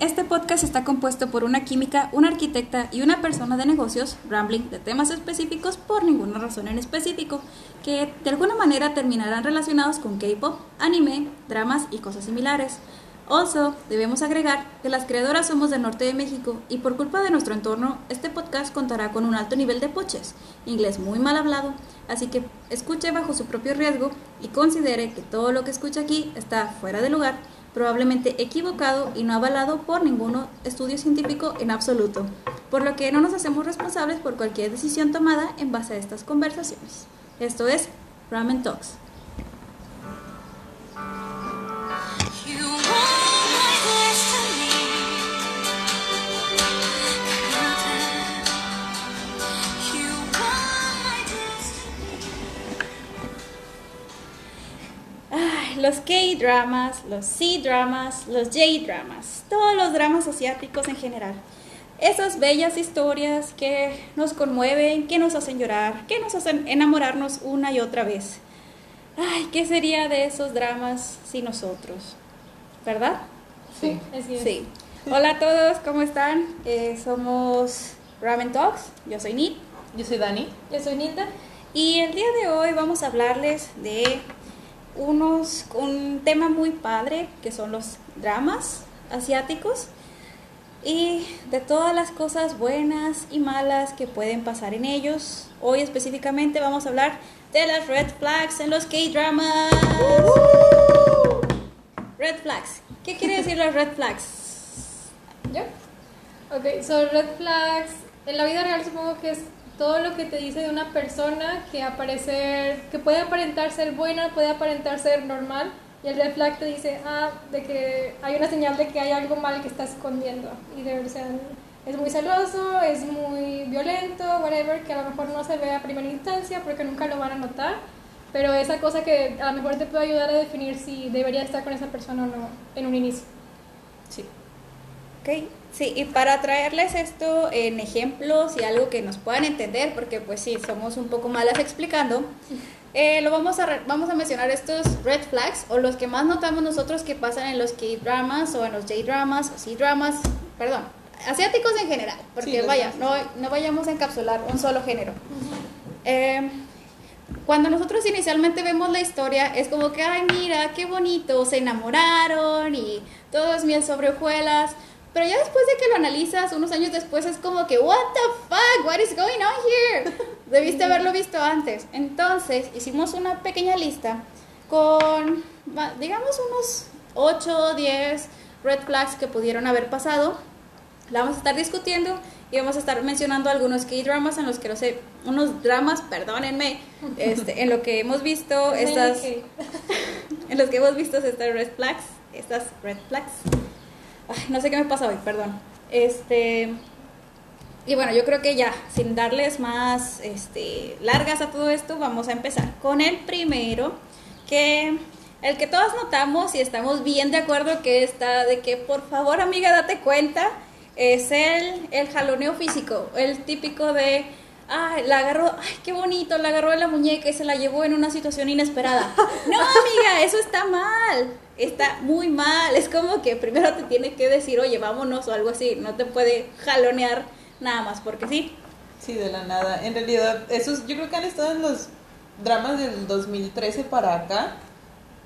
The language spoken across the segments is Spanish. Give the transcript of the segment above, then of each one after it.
Este podcast está compuesto por una química, una arquitecta y una persona de negocios, rambling de temas específicos por ninguna razón en específico, que de alguna manera terminarán relacionados con K-pop, anime, dramas y cosas similares. Also, debemos agregar que las creadoras somos del norte de México y por culpa de nuestro entorno, este podcast contará con un alto nivel de poches, inglés muy mal hablado, así que escuche bajo su propio riesgo y considere que todo lo que escucha aquí está fuera de lugar probablemente equivocado y no avalado por ningún estudio científico en absoluto, por lo que no nos hacemos responsables por cualquier decisión tomada en base a estas conversaciones. Esto es Ramen Talks. los K-dramas, los C-dramas, los J-dramas, todos los dramas asiáticos en general. Esas bellas historias que nos conmueven, que nos hacen llorar, que nos hacen enamorarnos una y otra vez. Ay, ¿qué sería de esos dramas sin nosotros? ¿Verdad? Sí, así es. Sí. Hola a todos, ¿cómo están? Eh, somos Ramen Talks, yo soy Nit. Yo soy Dani. Yo soy Nilda. Y el día de hoy vamos a hablarles de unos, un tema muy padre que son los dramas asiáticos y de todas las cosas buenas y malas que pueden pasar en ellos. Hoy específicamente vamos a hablar de las red flags en los K-dramas. Red flags. ¿Qué quiere decir las red flags? ¿Yo? Ok, son red flags. En la vida real supongo que es todo lo que te dice de una persona que aparecer, que puede aparentar ser buena, puede aparentar ser normal, y el red flag te dice, ah, de que hay una señal de que hay algo mal que está escondiendo, y de verdad es muy celoso, es muy violento, whatever, que a lo mejor no se ve a primera instancia porque nunca lo van a notar, pero esa cosa que a lo mejor te puede ayudar a definir si debería estar con esa persona o no en un inicio. Sí. Ok, sí, y para traerles esto en ejemplos y algo que nos puedan entender, porque pues sí, somos un poco malas explicando, eh, lo vamos a, vamos a mencionar estos red flags o los que más notamos nosotros que pasan en los K-dramas o en los J-dramas o C-dramas, perdón, asiáticos en general, porque vaya, no, no vayamos a encapsular un solo género. Eh, cuando nosotros inicialmente vemos la historia, es como que, ay, mira, qué bonito, se enamoraron y todo es miel sobre hojuelas. Pero ya después de que lo analizas, unos años después, es como que, what the fuck, what is going on here? Debiste haberlo visto antes. Entonces, hicimos una pequeña lista con, digamos, unos 8 o 10 red flags que pudieron haber pasado. La vamos a estar discutiendo y vamos a estar mencionando algunos key dramas en los que no sé, unos dramas, perdónenme, este, en lo que hemos visto estas, en los que hemos visto estas red flags, estas red flags no sé qué me pasa hoy, perdón. Este. Y bueno, yo creo que ya, sin darles más este, largas a todo esto, vamos a empezar con el primero, que el que todos notamos y estamos bien de acuerdo que está, de que por favor amiga date cuenta, es el, el jaloneo físico, el típico de ay, la agarró, ay, qué bonito, la agarró de la muñeca y se la llevó en una situación inesperada. No, amiga, eso está mal, está muy mal. Es como que primero te tiene que decir, oye, vámonos o algo así, no te puede jalonear nada más porque sí. Sí, de la nada. En realidad, esos yo creo que han estado en los dramas del 2013 para acá.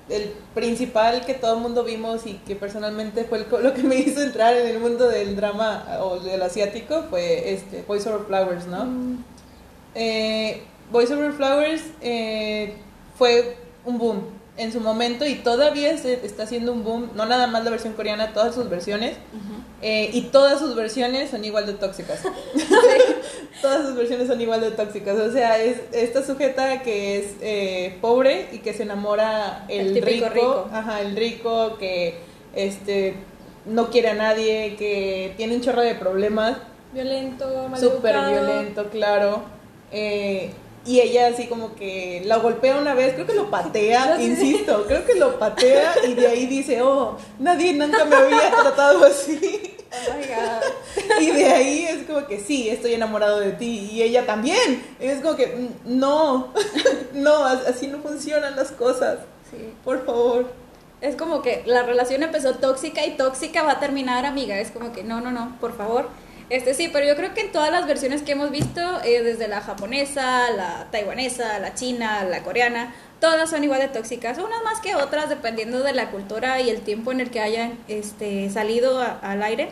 El principal que todo el mundo vimos y que personalmente fue lo que me hizo entrar en el mundo del drama o del asiático fue este Boys Over Flowers, ¿no? Mm eh, Voice Over Flowers eh, fue un boom en su momento y todavía está haciendo un boom, no nada más la versión coreana, todas sus versiones. Eh, y todas sus versiones son igual de tóxicas. todas sus versiones son igual de tóxicas. O sea, es esta sujeta que es eh, pobre y que se enamora el, rico, rico, Ajá, el rico que este no quiere a nadie, que tiene un chorro de problemas. Violento, Súper violento, claro. Eh, y ella así como que la golpea una vez, creo que lo patea, insisto, creo que lo patea y de ahí dice, oh, nadie nunca me había tratado así. Oh y de ahí es como que sí, estoy enamorado de ti y ella también. es como que mm, no, no, así no funcionan las cosas. Por favor. Es como que la relación empezó tóxica y tóxica va a terminar amiga. Es como que no, no, no, por favor. Este sí, pero yo creo que en todas las versiones que hemos visto, eh, desde la japonesa, la taiwanesa, la china, la coreana, todas son igual de tóxicas, unas más que otras dependiendo de la cultura y el tiempo en el que hayan este, salido a- al aire.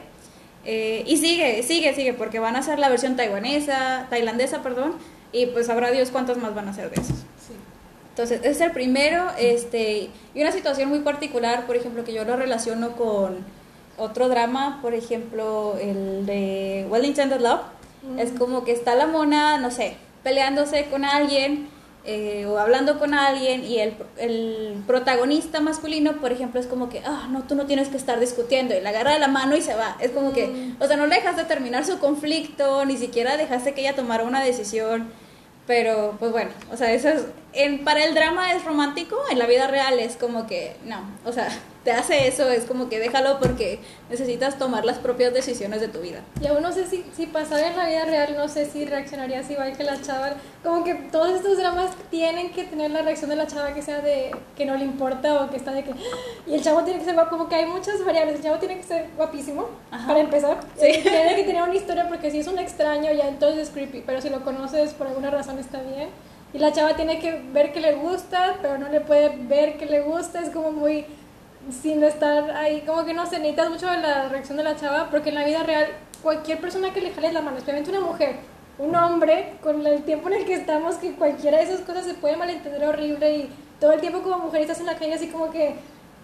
Eh, y sigue, sigue, sigue, porque van a ser la versión taiwanesa, tailandesa, perdón, y pues sabrá Dios cuántas más van a ser de esos. Sí. Entonces, ese es el primero, este, y una situación muy particular, por ejemplo, que yo lo relaciono con otro drama, por ejemplo, el de Well Intended Love, es como que está la mona, no sé, peleándose con alguien eh, o hablando con alguien y el, el protagonista masculino, por ejemplo, es como que, ah, no, tú no tienes que estar discutiendo y le agarra de la mano y se va. Es como que, o sea, no le dejaste terminar su conflicto, ni siquiera dejaste que ella tomara una decisión. Pero, pues bueno, o sea, eso es, en, para el drama es romántico, en la vida real es como que, no, o sea, te hace eso, es como que déjalo porque necesitas tomar las propias decisiones de tu vida. Y aún no sé si, si pasara en la vida real, no sé si reaccionarías igual que la chava. Como que todos estos dramas tienen que tener la reacción de la chava que sea de que no le importa o que está de que... Y el chavo tiene que ser guapo, como que hay muchas variables. El chavo tiene que ser guapísimo, Ajá. para empezar. Sí. Eh, Tiene que tener una historia porque si es un extraño ya entonces es creepy, pero si lo conoces por alguna razón está bien. Y la chava tiene que ver que le gusta, pero no le puede ver que le gusta, es como muy sin estar ahí, como que no sé, necesitas mucho de la reacción de la chava, porque en la vida real, cualquier persona que le jales la mano, especialmente una mujer, un hombre, con el tiempo en el que estamos, que cualquiera de esas cosas se puede malentender horrible y todo el tiempo como mujer estás en la calle así como que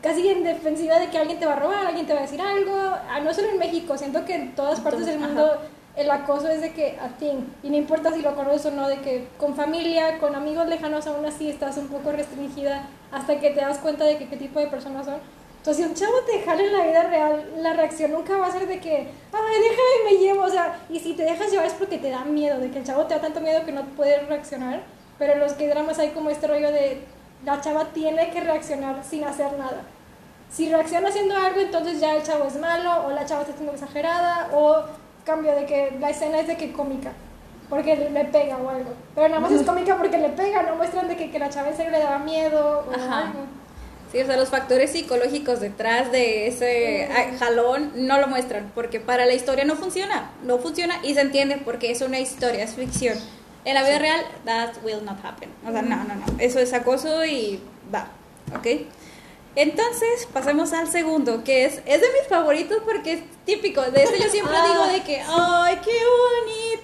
casi en defensiva de que alguien te va a robar, alguien te va a decir algo, ah, no solo en México, siento que en todas partes del mundo ajá. El acoso es de que a ti, y no importa si lo conoces o no, de que con familia, con amigos lejanos aún así estás un poco restringida hasta que te das cuenta de qué tipo de personas son. Entonces, si un chavo te jala en la vida real, la reacción nunca va a ser de que, ay, déjame, me llevo, o sea, y si te dejas llevar es porque te da miedo, de que el chavo te da tanto miedo que no puedes reaccionar, pero en los que dramas hay como este rollo de, la chava tiene que reaccionar sin hacer nada. Si reacciona haciendo algo, entonces ya el chavo es malo, o la chava está siendo exagerada, o cambio de que la escena es de que cómica, porque le, pega o algo. Pero nada más es cómica porque le pega, no muestran de que, que la chava le daba miedo o Ajá. algo. Sí, o sea, los factores psicológicos detrás de ese ah, jalón no lo muestran, porque para la historia no funciona, no funciona y se entiende porque es una historia, es ficción. En la vida real, that will not happen. O sea, no, no, no, eso es acoso y va, ¿ok? Entonces, pasemos al segundo, que es, es de mis favoritos porque es típico. De este yo siempre Ah. digo de que, ¡ay, qué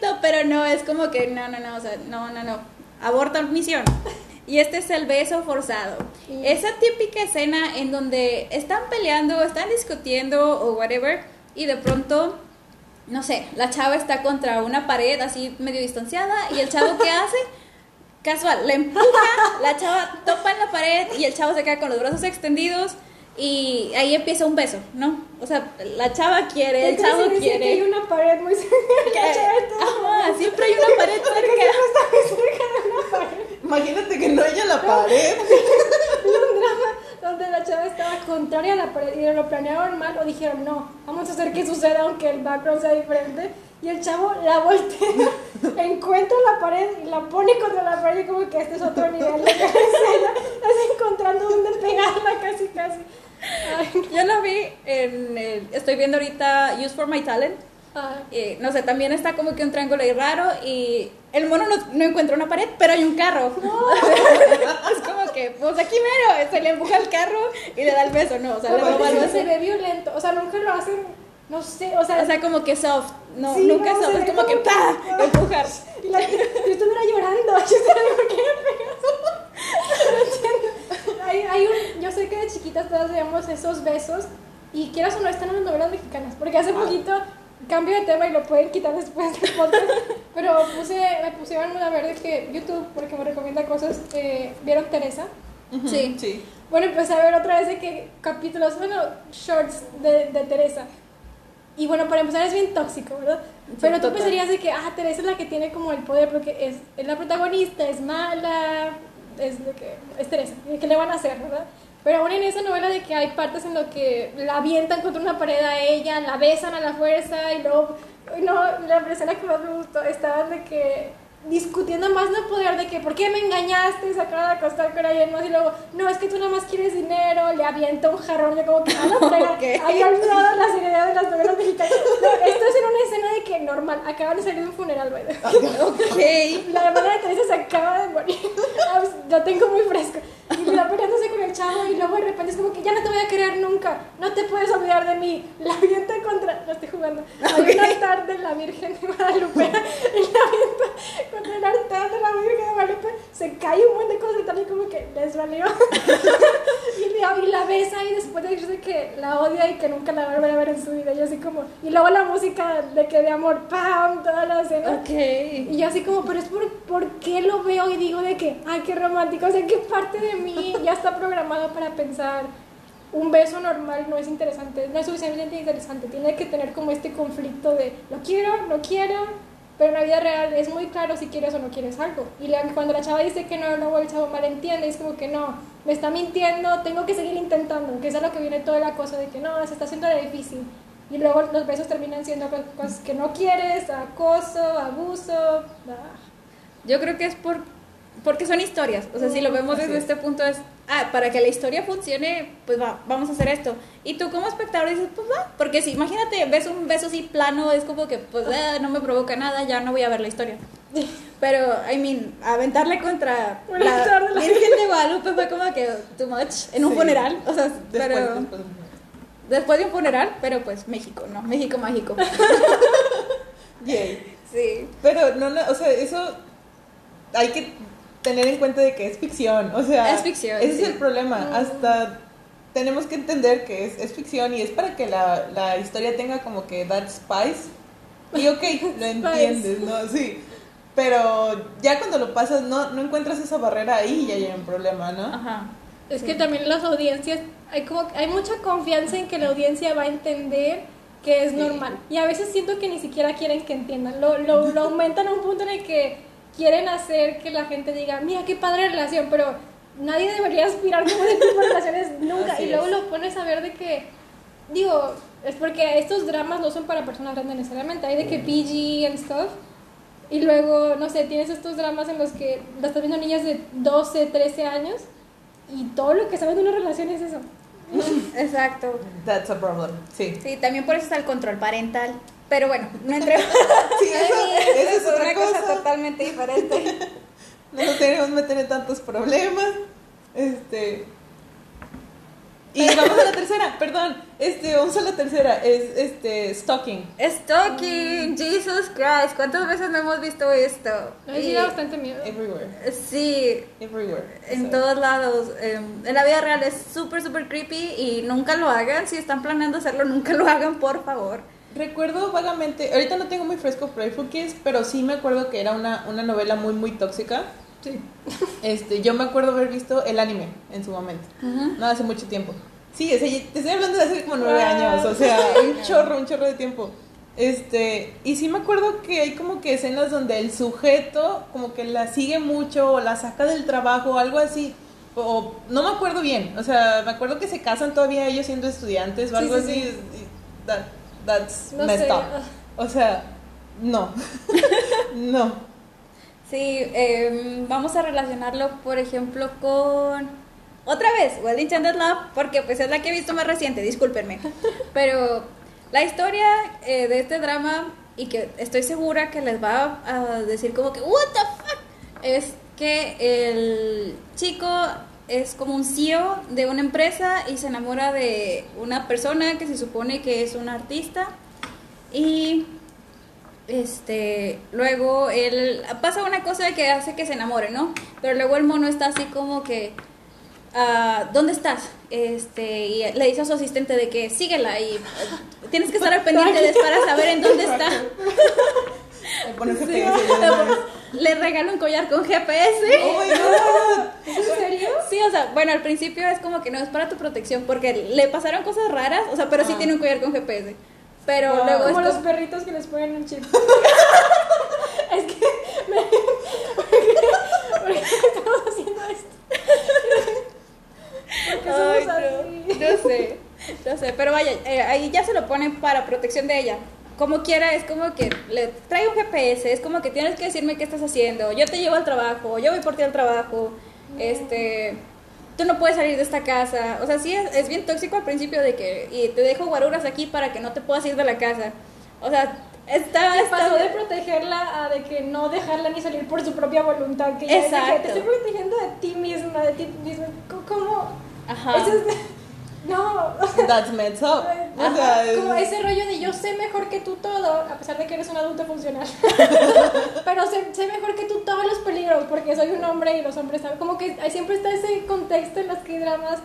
bonito! Pero no, es como que, no, no, no, o sea, no, no, no. Aborta misión. Y este es el beso forzado. Sí. Esa típica escena en donde están peleando, están discutiendo o whatever, y de pronto, no sé, la chava está contra una pared así medio distanciada, y el chavo ¿qué hace? Casual, la empuja, la chava topa en la pared y el chavo se queda con los brazos extendidos y ahí empieza un beso, ¿no? O sea, la chava quiere, el chavo quiere. que hay una pared muy cerca. Ajá, siempre hay una pared cerca. siempre cerca de una pared. Imagínate que no haya la pared. Un drama donde la chava estaba contraria a la pared y lo planearon mal o dijeron no, vamos a hacer que suceda aunque el background sea diferente. Y el chavo la voltea, encuentra la pared y la pone contra la pared y como que este es otro nivel de escena. Estás encontrando dónde pegarla casi casi. Ay, Yo lo vi en el- estoy viendo ahorita Use for My Talent. Eh, no sé, también está como que un triángulo ahí raro y el mono no, no encuentra una pared, pero hay un carro. es como que, pues aquí mero, se le empuja el carro y le da el beso, no, o sea, le beso. se ve violento, o sea, nunca lo hacen, no sé, o sea, O sea, como que soft, no, Sí, nunca no, soft, es como que ¡pa! empujar. Y la, yo estuviera llorando. Yo estuviera, ¿por qué me? No. Hay, hay un, yo sé que de chiquitas todas veíamos esos besos y quieras o no están en las novelas mexicanas, porque hace poquito cambio de tema y lo pueden quitar después del podcast, pero puse, me pusieron a ver de que YouTube, porque me recomienda cosas, eh, vieron Teresa. Sí. Sí. Bueno, empecé a ver otra vez de que capítulos, bueno, shorts de, de Teresa. Y bueno, para empezar es bien tóxico, ¿verdad? Sí, Pero tú total. pensarías de que, ah, Teresa es la que tiene como el poder porque es, es la protagonista, es mala, es lo que es Teresa, ¿qué le van a hacer, verdad? Pero aún en esa novela de que hay partes en lo que la avientan contra una pared a ella, la besan a la fuerza y luego, no, la escena que más me gustó estaba de que discutiendo más no poder de que, ¿por qué me engañaste? Se acaba de acostar con alguien más y luego, no, es que tú nada más quieres dinero, le avienta un jarrón, de como que, a la pena, ¿Qué? había olvidado las ideas de las novelas mexicanas. No, esto es en una escena de que normal, acaban de salir de un funeral, güey. Ok. La hermana de Teresa se acaba de morir. Ah, pues, Lo tengo muy fresco. Y le va peleándose con el chavo y luego de repente es como que ya no te voy a querer nunca. No te puedes olvidar de mí. La avienta contra... No estoy jugando. Hay un altar de la Virgen de Guadalupe. Y la avienta altar de la de Guadalupe. Se cae un buen de cosas y tal y como que les valió. y, la, y la besa y después de decirse que la odia y que nunca la va a volver a ver en su vida. Y así como... Y luego la música de que de amor, ¡pam! Toda la escena. Ok. Y yo así como, pero es por, por qué lo veo y digo de que, ay, qué romántico, o sea, qué parte de mí ya está programado para pensar un beso normal no es interesante, no es suficientemente interesante, tiene que tener como este conflicto de lo quiero, no quiero, pero en la vida real es muy claro si quieres o no quieres algo. Y la- cuando la chava dice que no, luego el chavo malentiende, es como que no, me está mintiendo, tengo que seguir intentando, que es a lo que viene toda la cosa de que no, se está haciendo difícil. Y luego los besos terminan siendo co- cosas que no quieres, acoso, abuso. ah. Yo creo que es por porque son historias. O sea, si lo vemos desde es. este punto es, ah, para que la historia funcione, pues va, vamos a hacer esto. Y tú como espectador dices, pues va, porque si imagínate, ves un beso así plano, es como que, pues ah, no me provoca nada, ya no voy a ver la historia. Pero, I mean, aventarle contra Un la de Virgen de Guadalupe fue como que too much en un Sí. funeral. O sea, Después, pero después. después de un funeral, pero pues México, ¿no? México mágico. Yay. Sí. Pero no, no, o sea, eso hay que tener en cuenta de que es ficción, o sea, Es ficción, Ese sí. es el problema, hasta tenemos que entender que es, es ficción y es para que la, la historia tenga como que that spice. Y ok, lo entiendes, ¿no? Sí. Pero ya cuando lo pasas, no, no encuentras esa barrera ahí y ya hay un problema, ¿no? Ajá. Es que también las audiencias, hay como hay mucha confianza en que la audiencia va a entender que es Sí. normal. Y a veces siento que ni siquiera quieren que entiendan. Lo, lo, lo aumentan a un punto en el que quieren hacer que la gente diga, mira qué padre relación, pero nadie debería aspirar como de relaciones nunca. Así y luego es. lo pones a ver de que, digo, es porque estos dramas no son para personas grandes necesariamente. Hay de que PG and stuff. Y luego, no sé, tienes estos dramas en los que las estás viendo niñas de 12, 13 años y todo lo que saben de una relación es eso. Exacto. That's a problem, sí. Sí, también por eso está el control parental. Pero bueno, no entremos. Sí, eso, eso es otra una cosa cosa. totalmente diferente. No nos queremos meter en tantos problemas. Este. Y vamos tercera, perdón. Este, vamos a la tercera. Es este stalking. Stalking, Jesus Christ, ¿cuántas veces no hemos visto esto? Sí Y- bastante miedo. Everywhere. Sí, Everywhere. en todos lados. em, En la vida real es súper, súper creepy y nunca lo hagan. Si están planeando hacerlo, nunca lo hagan, por favor. Recuerdo vagamente, ahorita no tengo muy fresco Playful Kiss, pero sí me acuerdo que era una, una novela muy, muy tóxica. Sí. Este, yo me acuerdo haber visto el anime en su momento. No hace mucho tiempo. Sí, o sea, te estoy hablando de hace como nueve Wow. años, o sea, un chorro, un chorro de tiempo. Este, y sí me acuerdo que hay como que escenas donde el sujeto como que la sigue mucho o la saca del trabajo o algo así. O no me acuerdo bien, o sea, me acuerdo que se casan todavía ellos siendo estudiantes o algo sí, así. sí. y that- that's No messed sé. up. O sea, no. no. Sí, em, vamos a relacionarlo, por ejemplo, con... Otra vez, Well Enchanted Love, porque pues es la que he visto más reciente, discúlpenme. Pero la historia eh, de este drama, y que estoy segura que les va a decir como que, what the fuck, es que el chico es como un CEO de una empresa y se enamora de una persona que se supone que es un artista y este, luego él pasa una cosa que hace que se enamore, ¿no? Pero luego el mono está así como que ah, ¿dónde estás? Este, y le dice a su asistente de que síguela y eh, tienes que estar al pendiente de para saber en dónde está. Le regala un collar con GPS. Oh my god. ¿Es en serio? Sí, o sea, bueno, al principio es como que no es para tu protección porque le pasaron cosas raras, o sea, pero sí Ah. tiene un collar con GPS. Pero Wow. luego Como esto- los perritos que les ponen un chip. es que me... ¿Por qué, por qué estamos haciendo esto? ¿Por qué somos Ay, así? No, sé, no sé, pero vaya, eh, ahí ya se lo ponen para protección de ella. como quiera, es como que le trae un GPS, es como que tienes que decirme qué estás haciendo, yo te llevo al trabajo, yo voy por ti al trabajo, este, tú no puedes salir de esta casa, o sea, sí es, es bien tóxico al principio de que, y te dejo guaruras aquí para que no te puedas ir de la casa, o sea, está- pasó de protegerla a de que no dejarla ni salir por su propia voluntad. Que ya Exacto. te estoy protegiendo de ti misma, de ti misma. ¿Cómo? Ajá. Eso es- No. That's messed up. O sea, es- como ese rollo de yo sé mejor que tú todo, a pesar de que eres un adulto funcional. Pero sé, sé mejor que tú todos los peligros, porque soy un hombre y los hombres saben. Como que hay- siempre está ese contexto en los que dramas.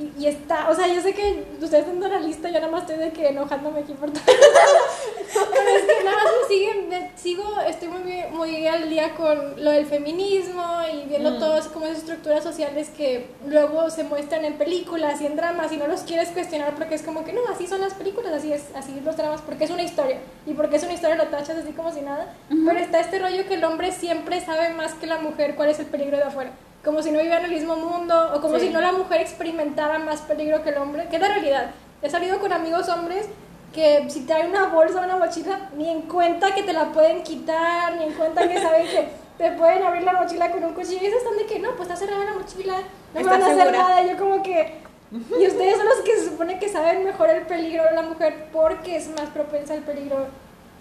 Y, y está, o sea, yo sé que ustedes están en la lista, yo nada más estoy de que enojándome aquí por todo. Pero es que nada más me siguen, me sigo, estoy muy, muy al día con lo del feminismo y viendo Mm. todas como esas estructuras sociales que luego se muestran en películas y en dramas y no los quieres cuestionar porque es como que no, así son las películas, así es, así los dramas, porque es una historia y porque es una historia lo tachas así como si nada. Pero está este rollo que el hombre siempre sabe más que la mujer cuál es el peligro de afuera. Como si no vivieran en el mismo mundo o como Sí. si no la mujer experimentara más peligro que el hombre, que es la realidad. He salido con amigos hombres que si traen una bolsa o una mochila, ni en cuenta que te la pueden quitar, ni en cuenta que saben que te pueden abrir la mochila con un cuchillo. Y ellos están de que no, pues está cerrada la mochila, no me ¿Estás van a hacer segura? nada. Y yo como que... Y ustedes son los que se supone que saben mejor el peligro de la mujer porque es más propensa al peligro.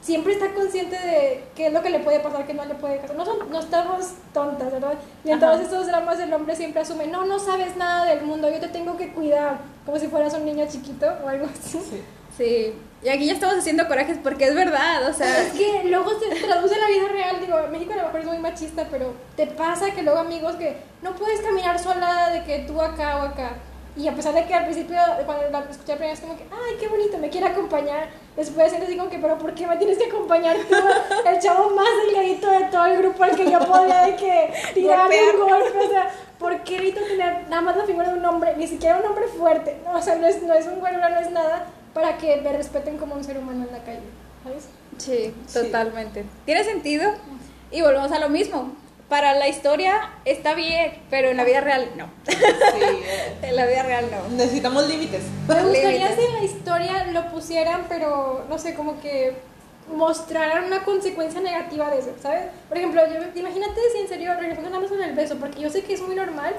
Siempre está consciente de qué es lo que le puede pasar, qué no le puede pasar. No, son- no estamos tontas, ¿verdad? Y en Ajá. todos estos dramas el hombre siempre asume, no, no sabes nada del mundo, yo te tengo que cuidar, como si fueras un niño chiquito o algo así. Sí. Sí, y aquí ya estamos haciendo corajes porque es verdad, o sea, Es que luego se traduce en la vida real, digo, México a lo mejor es muy machista, pero te pasa que luego amigos que no puedes caminar sola de que tú acá o acá. Y a pesar de que al principio, cuando la escuché la primera vez, como que, ay, qué bonito, me quiere acompañar. Después él digo que, pero ¿por qué me tienes que acompañar tú? El chavo más delgadito de todo el grupo al que yo podía de que tirarle un golpe. O sea, ¿por qué necesito tener nada más la figura de un hombre? Ni siquiera un hombre fuerte. No, o sea, no es, no es un güero, no es nada para que me respeten como un ser humano en la calle. ¿Sabes? sí, Sí. totalmente. Tiene sentido y volvemos a lo mismo. Para la historia está bien, pero en la vida real no. Sí, En la vida real no. necesitamos límites. Me gustaría si en la historia lo pusieran, pero no sé, como que mostraran una consecuencia negativa de eso, ¿sabes? Por ejemplo, yo, imagínate si en serio, más con el beso, porque yo sé que es muy normal,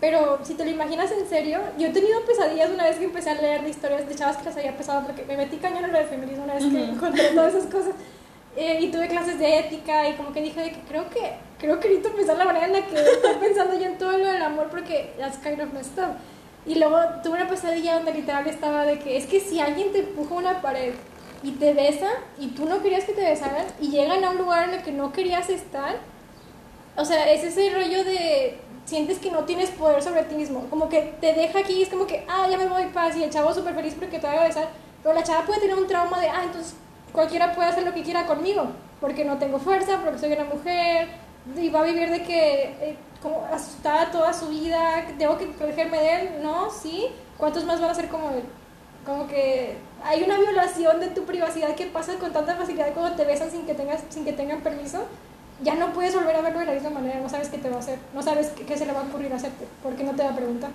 pero si te lo imaginas en serio, yo he tenido pesadillas una vez que empecé a leer de historias de chavas que les había pesado, porque me metí cañón en lo del feminismo una vez que encontré todas esas cosas. Eh, y tuve clases de ética y como que dije de que creo que creo que necesito pensar la manera en la que estoy pensando yo en todo lo del amor porque that's kind of messed up. Y luego tuve una pesadilla donde literal estaba de que es que si alguien te empuja una pared y te besa y tú no querías que te besaran y llegan a un lugar en el que no querías estar, o sea, es ese rollo de sientes que no tienes poder sobre ti mismo, como que te deja aquí y es como que, ah, ya me voy paz y el chavo súper feliz porque te va a besar, pero la chava puede tener un trauma de, ah, entonces cualquiera puede hacer lo que quiera conmigo, porque no tengo fuerza, porque soy una mujer, va a vivir de que, eh, como asustada toda su vida, tengo que protegerme de él, ¿no? Sí, ¿cuántos más van a ser como él? Como que hay una violación de tu privacidad que pasa con tanta facilidad cuando te besan sin que tengas sin que tengan permiso. Ya no puedes volver a verlo de la misma manera, no sabes qué te va a hacer, no sabes qué, qué se le va a ocurrir hacerte, porque no te va a preguntar.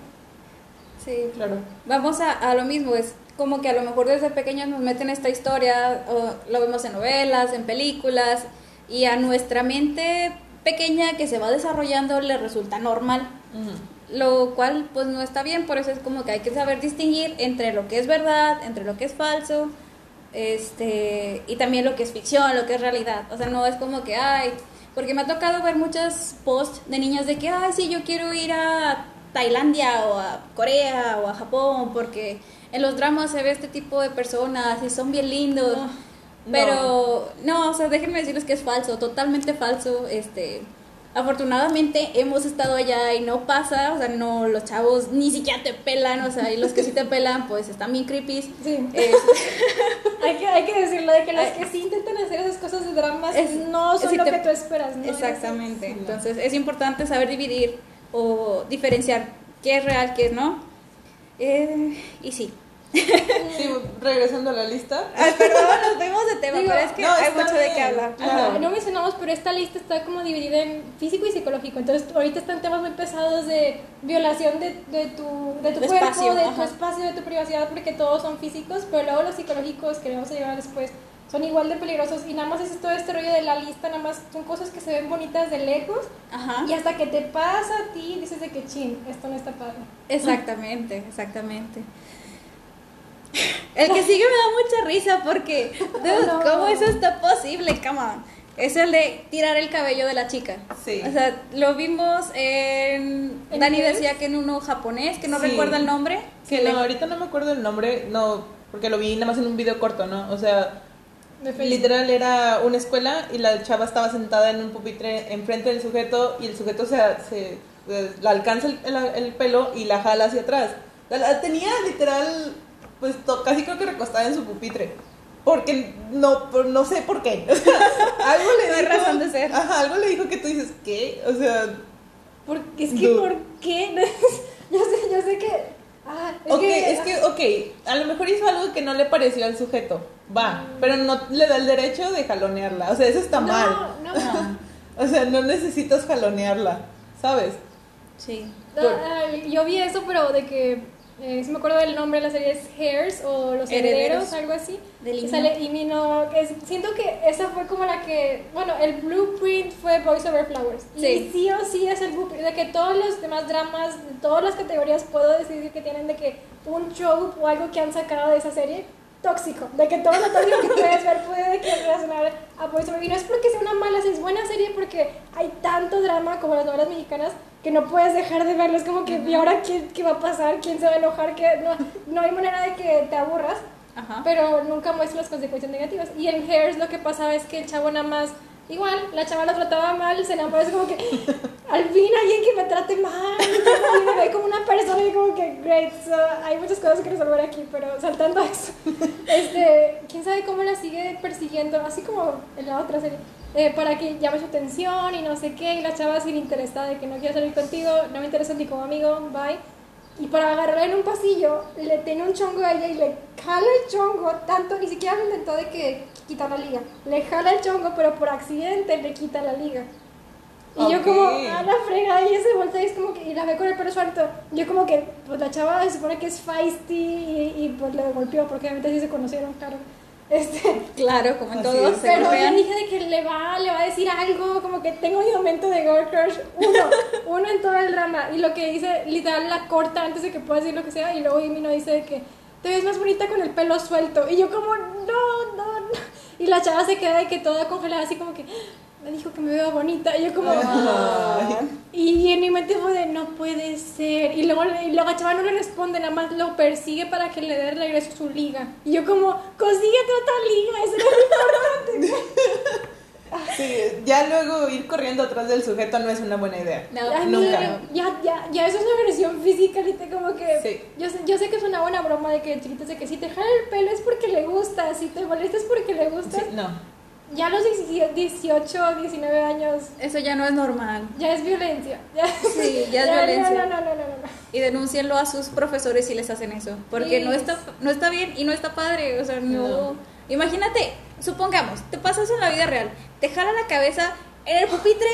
Sí, Claro. Vamos a, a lo mismo, es como que a lo mejor desde pequeños nos meten esta historia, o lo vemos en novelas, en películas, y a nuestra mente pequeña que se va desarrollando le resulta normal, lo cual pues no está bien, por eso es como que hay que saber distinguir entre lo que es verdad, entre lo que es falso, este, y también lo que es ficción, lo que es realidad, o sea, no es como que, ay, porque me ha tocado ver muchos posts de niñas de que, ay, sí, yo quiero ir a Tailandia o a Corea o a Japón, porque en los dramas se ve este tipo de personas y son bien lindos. Ah, Pero no, o sea, déjenme decirles que es falso, totalmente falso. Este, afortunadamente hemos estado allá y no pasa, o sea, no los chavos ni siquiera te pelan, o sea, y los que sí te pelan, pues están bien creepy. Sí. Es- Hay que, hay que decirlo de que las que sí intentan hacer esas cosas de dramas Es- no son si lo te- que tú esperas, ¿no? Exactamente. Entonces es importante saber dividir o diferenciar qué es real, qué no. Eh, y sí. Sí, regresando a la lista. Ay, perdón, nos vemos de tema, Digo, pero es que no, hay mucho de bien. qué hablar. Claro. No mencionamos, pero esta lista está como dividida en físico y psicológico. Entonces, ahorita están temas muy pesados de violación de, de tu, de tu De cuerpo, espacio, de tu ajá. espacio, de tu privacidad, porque todos son físicos, pero luego los psicológicos que vamos a llevar después son igual de peligrosos. Y nada más es todo este rollo de la lista, nada más son cosas que se ven bonitas de lejos. Ajá. Y hasta que te pasa a ti, dices de que chin, esto no está padre. Exactamente, exactamente. El que sigue me da mucha risa porque, dude, No. ¿cómo eso está posible? Come on. Es el de tirar el cabello de la chica. Sí. O sea, lo vimos en. ¿En Dani inglés? decía que en uno japonés, que no Sí. recuerda el nombre. Sí, que no, le- ahorita no me acuerdo el nombre, no, porque lo vi nada más en un video corto, ¿no? O sea, literal era una escuela y la chava estaba sentada en un pupitre enfrente del sujeto y el sujeto se, se eh, la alcanza el, el- el pelo y la jala hacia atrás. La, la tenía literal, pues casi creo que recostada en su pupitre. Porque no, no sé por qué. O sea, algo le No hay dijo. razón de ser. Ajá, algo le dijo que tú dices, ¿qué? O sea, Porque es que. ¿por qué? yo, sé, yo sé que. Ah, es ok, que, es que, ok, a lo mejor hizo algo que no le pareció al sujeto, va, pero no le da el derecho de jalonearla, o sea, eso está no, mal, No, o sea, no necesitas jalonearla, ¿sabes? Sí. No, Por- ah, yo vi eso, pero de que. Eh, si me acuerdo del nombre de la serie es Hairs o Los Herederos. Herederos, algo así. Del sale himno, que es- siento que esa fue como la que, bueno, el blueprint fue Boys Over Flowers. Sí. Y sí o sí es el blueprint, de que todos los demás dramas, todas las categorías puedo decidir que tienen de que un show o algo que han sacado de esa serie tóxico, de que todo lo tóxico que puedes ver puede de que relacionar a Boys Over. Y no es porque sea una mala serie, es buena serie porque hay tanto drama como las novelas mexicanas que no puedes dejar de verlo. Es como que, ¿y ahora qué, qué va a pasar? ¿Quién se va a enojar? que No, no hay manera de que te aburras Ajá. pero nunca muestra las consecuencias negativas. Y en Hairs lo que pasaba es que el chavo nada más, igual, la chava lo trataba mal, se enamoró, es como que al fin alguien que me trate mal, y me ve como una persona y como que, great, so, hay muchas cosas que resolver aquí, pero saltando a eso, este, quién sabe cómo la sigue persiguiendo, así como en la otra serie. eh, para que llame su atención y no sé qué, y la chava sin interesada de que no quiero salir contigo, no me interesa ni como amigo, bye. Y para agarrarla en un pasillo, le tiene un chongo a ella y le jala el chongo, tanto, ni siquiera lo intentó de que quitar la liga. Le jala el chongo, pero por accidente le quita la liga. Y yo Ok. como, a la fregada, y ella se voltea y es como que, y la ve con el pelo suelto. Yo como que, pues la chava se supone que es feisty y, y, pues le golpeó, porque obviamente sí se conocieron, claro. Este, Claro, como en todos pero yo dije de que le va, le va a decir algo, como que tengo mi momento de girl crush, uno, uno en todo el drama. Y lo que dice, literal, la corta antes de que pueda decir lo que sea. Y luego Amy no dice de que te ves más bonita con el pelo suelto. Y yo como, no, no, no. Y la chava se queda de que toda congelada, así como que, me dijo que me veo bonita. Y yo como, Ay. y en mi mente fue de, no puede ser. Y luego, y luego la chava no le responde, nada más lo persigue para que le dé regreso su liga. Y yo como, consíguete otra liga, eso es lo importante. Sí, ya luego ir corriendo atrás del sujeto no es una buena idea. No, A mí, Nunca. Ya, ya, ya eso es una agresión física, ahorita como que... Sí. Yo, sé, yo sé que es una buena broma de que chiquitos de que si te jala el pelo es porque le gusta, si te molesta es porque le gusta. Sí, no. Ya a los 18, 19 años Eso ya no es normal. ya es violencia. Ya, Sí, ya es violencia. No, no, no, no, no, no. Y denúncienlo a sus profesores si les hacen eso. Porque Sí. no, está, no está bien y no está padre. O sea, no. No. Imagínate, supongamos, te pasas en la vida real, te jala la cabeza en el pupitre,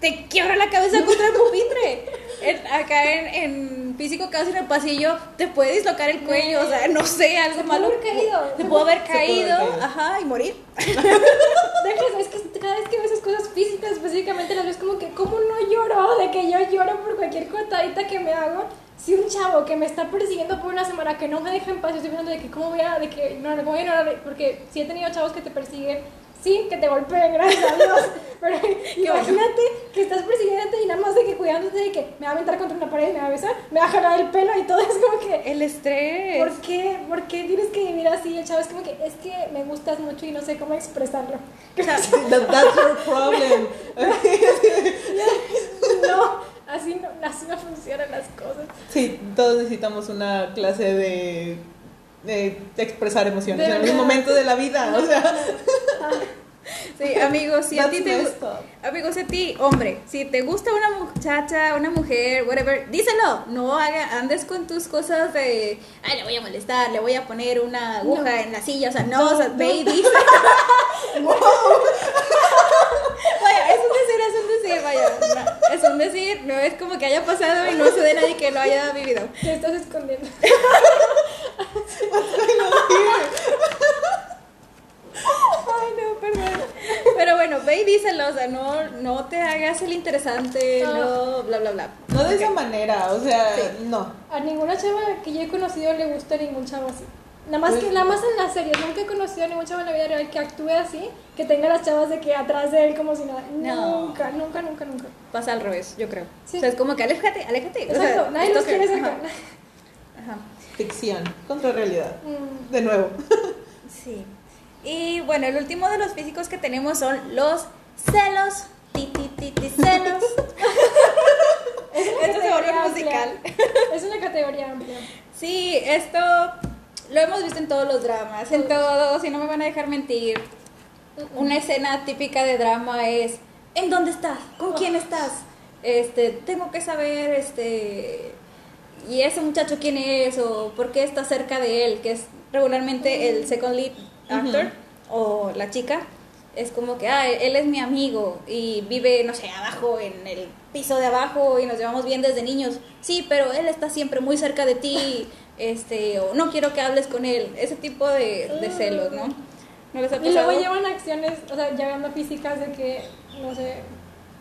te quiebra la cabeza contra el pupitre. En- acá en, en físico, casi en el pasillo, te puede dislocar el cuello. O sea, no sé, algo Se malo. haber caído. Te pudo haber Se pudo haber caído, caído. ajá, y morir. Es que cada vez que ves esas cosas físicas específicamente las ves como que, ¿cómo no lloro? De que yo lloro por cualquier cotadita que me hago. Si un chavo que me está persiguiendo por una semana que no me deja en paz, yo estoy pensando de que, ¿cómo voy a, de que, no, no voy a ignorar? Porque sí he tenido chavos que te persiguen sin que te golpeen, gracias a Dios. Pero imagínate que estás persiguiéndote y nada más de que cuidándote de que me va a aventar contra una pared, me va a besar, me va a jalar el pelo y todo es como que, El estrés. ¿Por qué? ¿Por qué tienes que vivir así? El chavo es como que, es que me gustas mucho y no sé cómo expresarlo. That- that's your problem. No, así no, así no funcionan las cosas. Sí, todos necesitamos una clase de, de expresar emociones en algún momento de la vida. O sea, Sí, amigos, si a ti te up. Amigos, si a ti, hombre, si te gusta una muchacha, una mujer, whatever, díselo. No haga, andes con tus cosas de, ay, le voy a molestar, le voy a poner una aguja No. en la silla, o sea, no, o sea, No, ve y no. dice. vaya, es un decir, es un decir, vaya, no, es un decir, no es como que haya pasado y no sé de nadie que lo haya vivido. Te estás escondiendo. Ay, no, perdón. Pero bueno, ve y díselo, o sea, no, no te hagas el interesante, Ah. no, bla, bla, bla. No de esa manera, o sea, Sí. no. A ninguna chava que yo he conocido le gusta ningún chavo así. Nada más, que, Pues- nada más en las series. Nunca he conocido a ningún chavo en la vida real que actúe así, que tenga las chavas de que atrás de él como si nada. No. Nunca, nunca, nunca, nunca. Pasa al revés, yo creo. Sí. O sea, es como que aléjate, aléjate. o sea, Exacto, nadie los quiere cerca. Ajá. Ajá. Ficción contra realidad. Mm, De nuevo. Sí. Y bueno, el último de los físicos que tenemos son los celos. Ti, ti, ti, ti, celos. es una Esto se categoría musical. Es una categoría amplia. Sí, esto lo hemos visto en todos los dramas, en todos, y no me van a dejar mentir. Una escena típica de drama es ¿En dónde estás? ¿Con quién estás? Este, tengo que saber este y ese muchacho quién es o por qué está cerca de él, que es regularmente el second lead actor o la chica. Es como que, ah, él es mi amigo y vive, no sé, abajo, en el piso de abajo y nos llevamos bien desde niños. Sí, pero él está siempre muy cerca de ti, este, o no quiero que hables con él. Ese tipo de, de celos, ¿no? ¿No les ha Y luego llevan acciones, o sea, ya hablando físicas de que, no sé.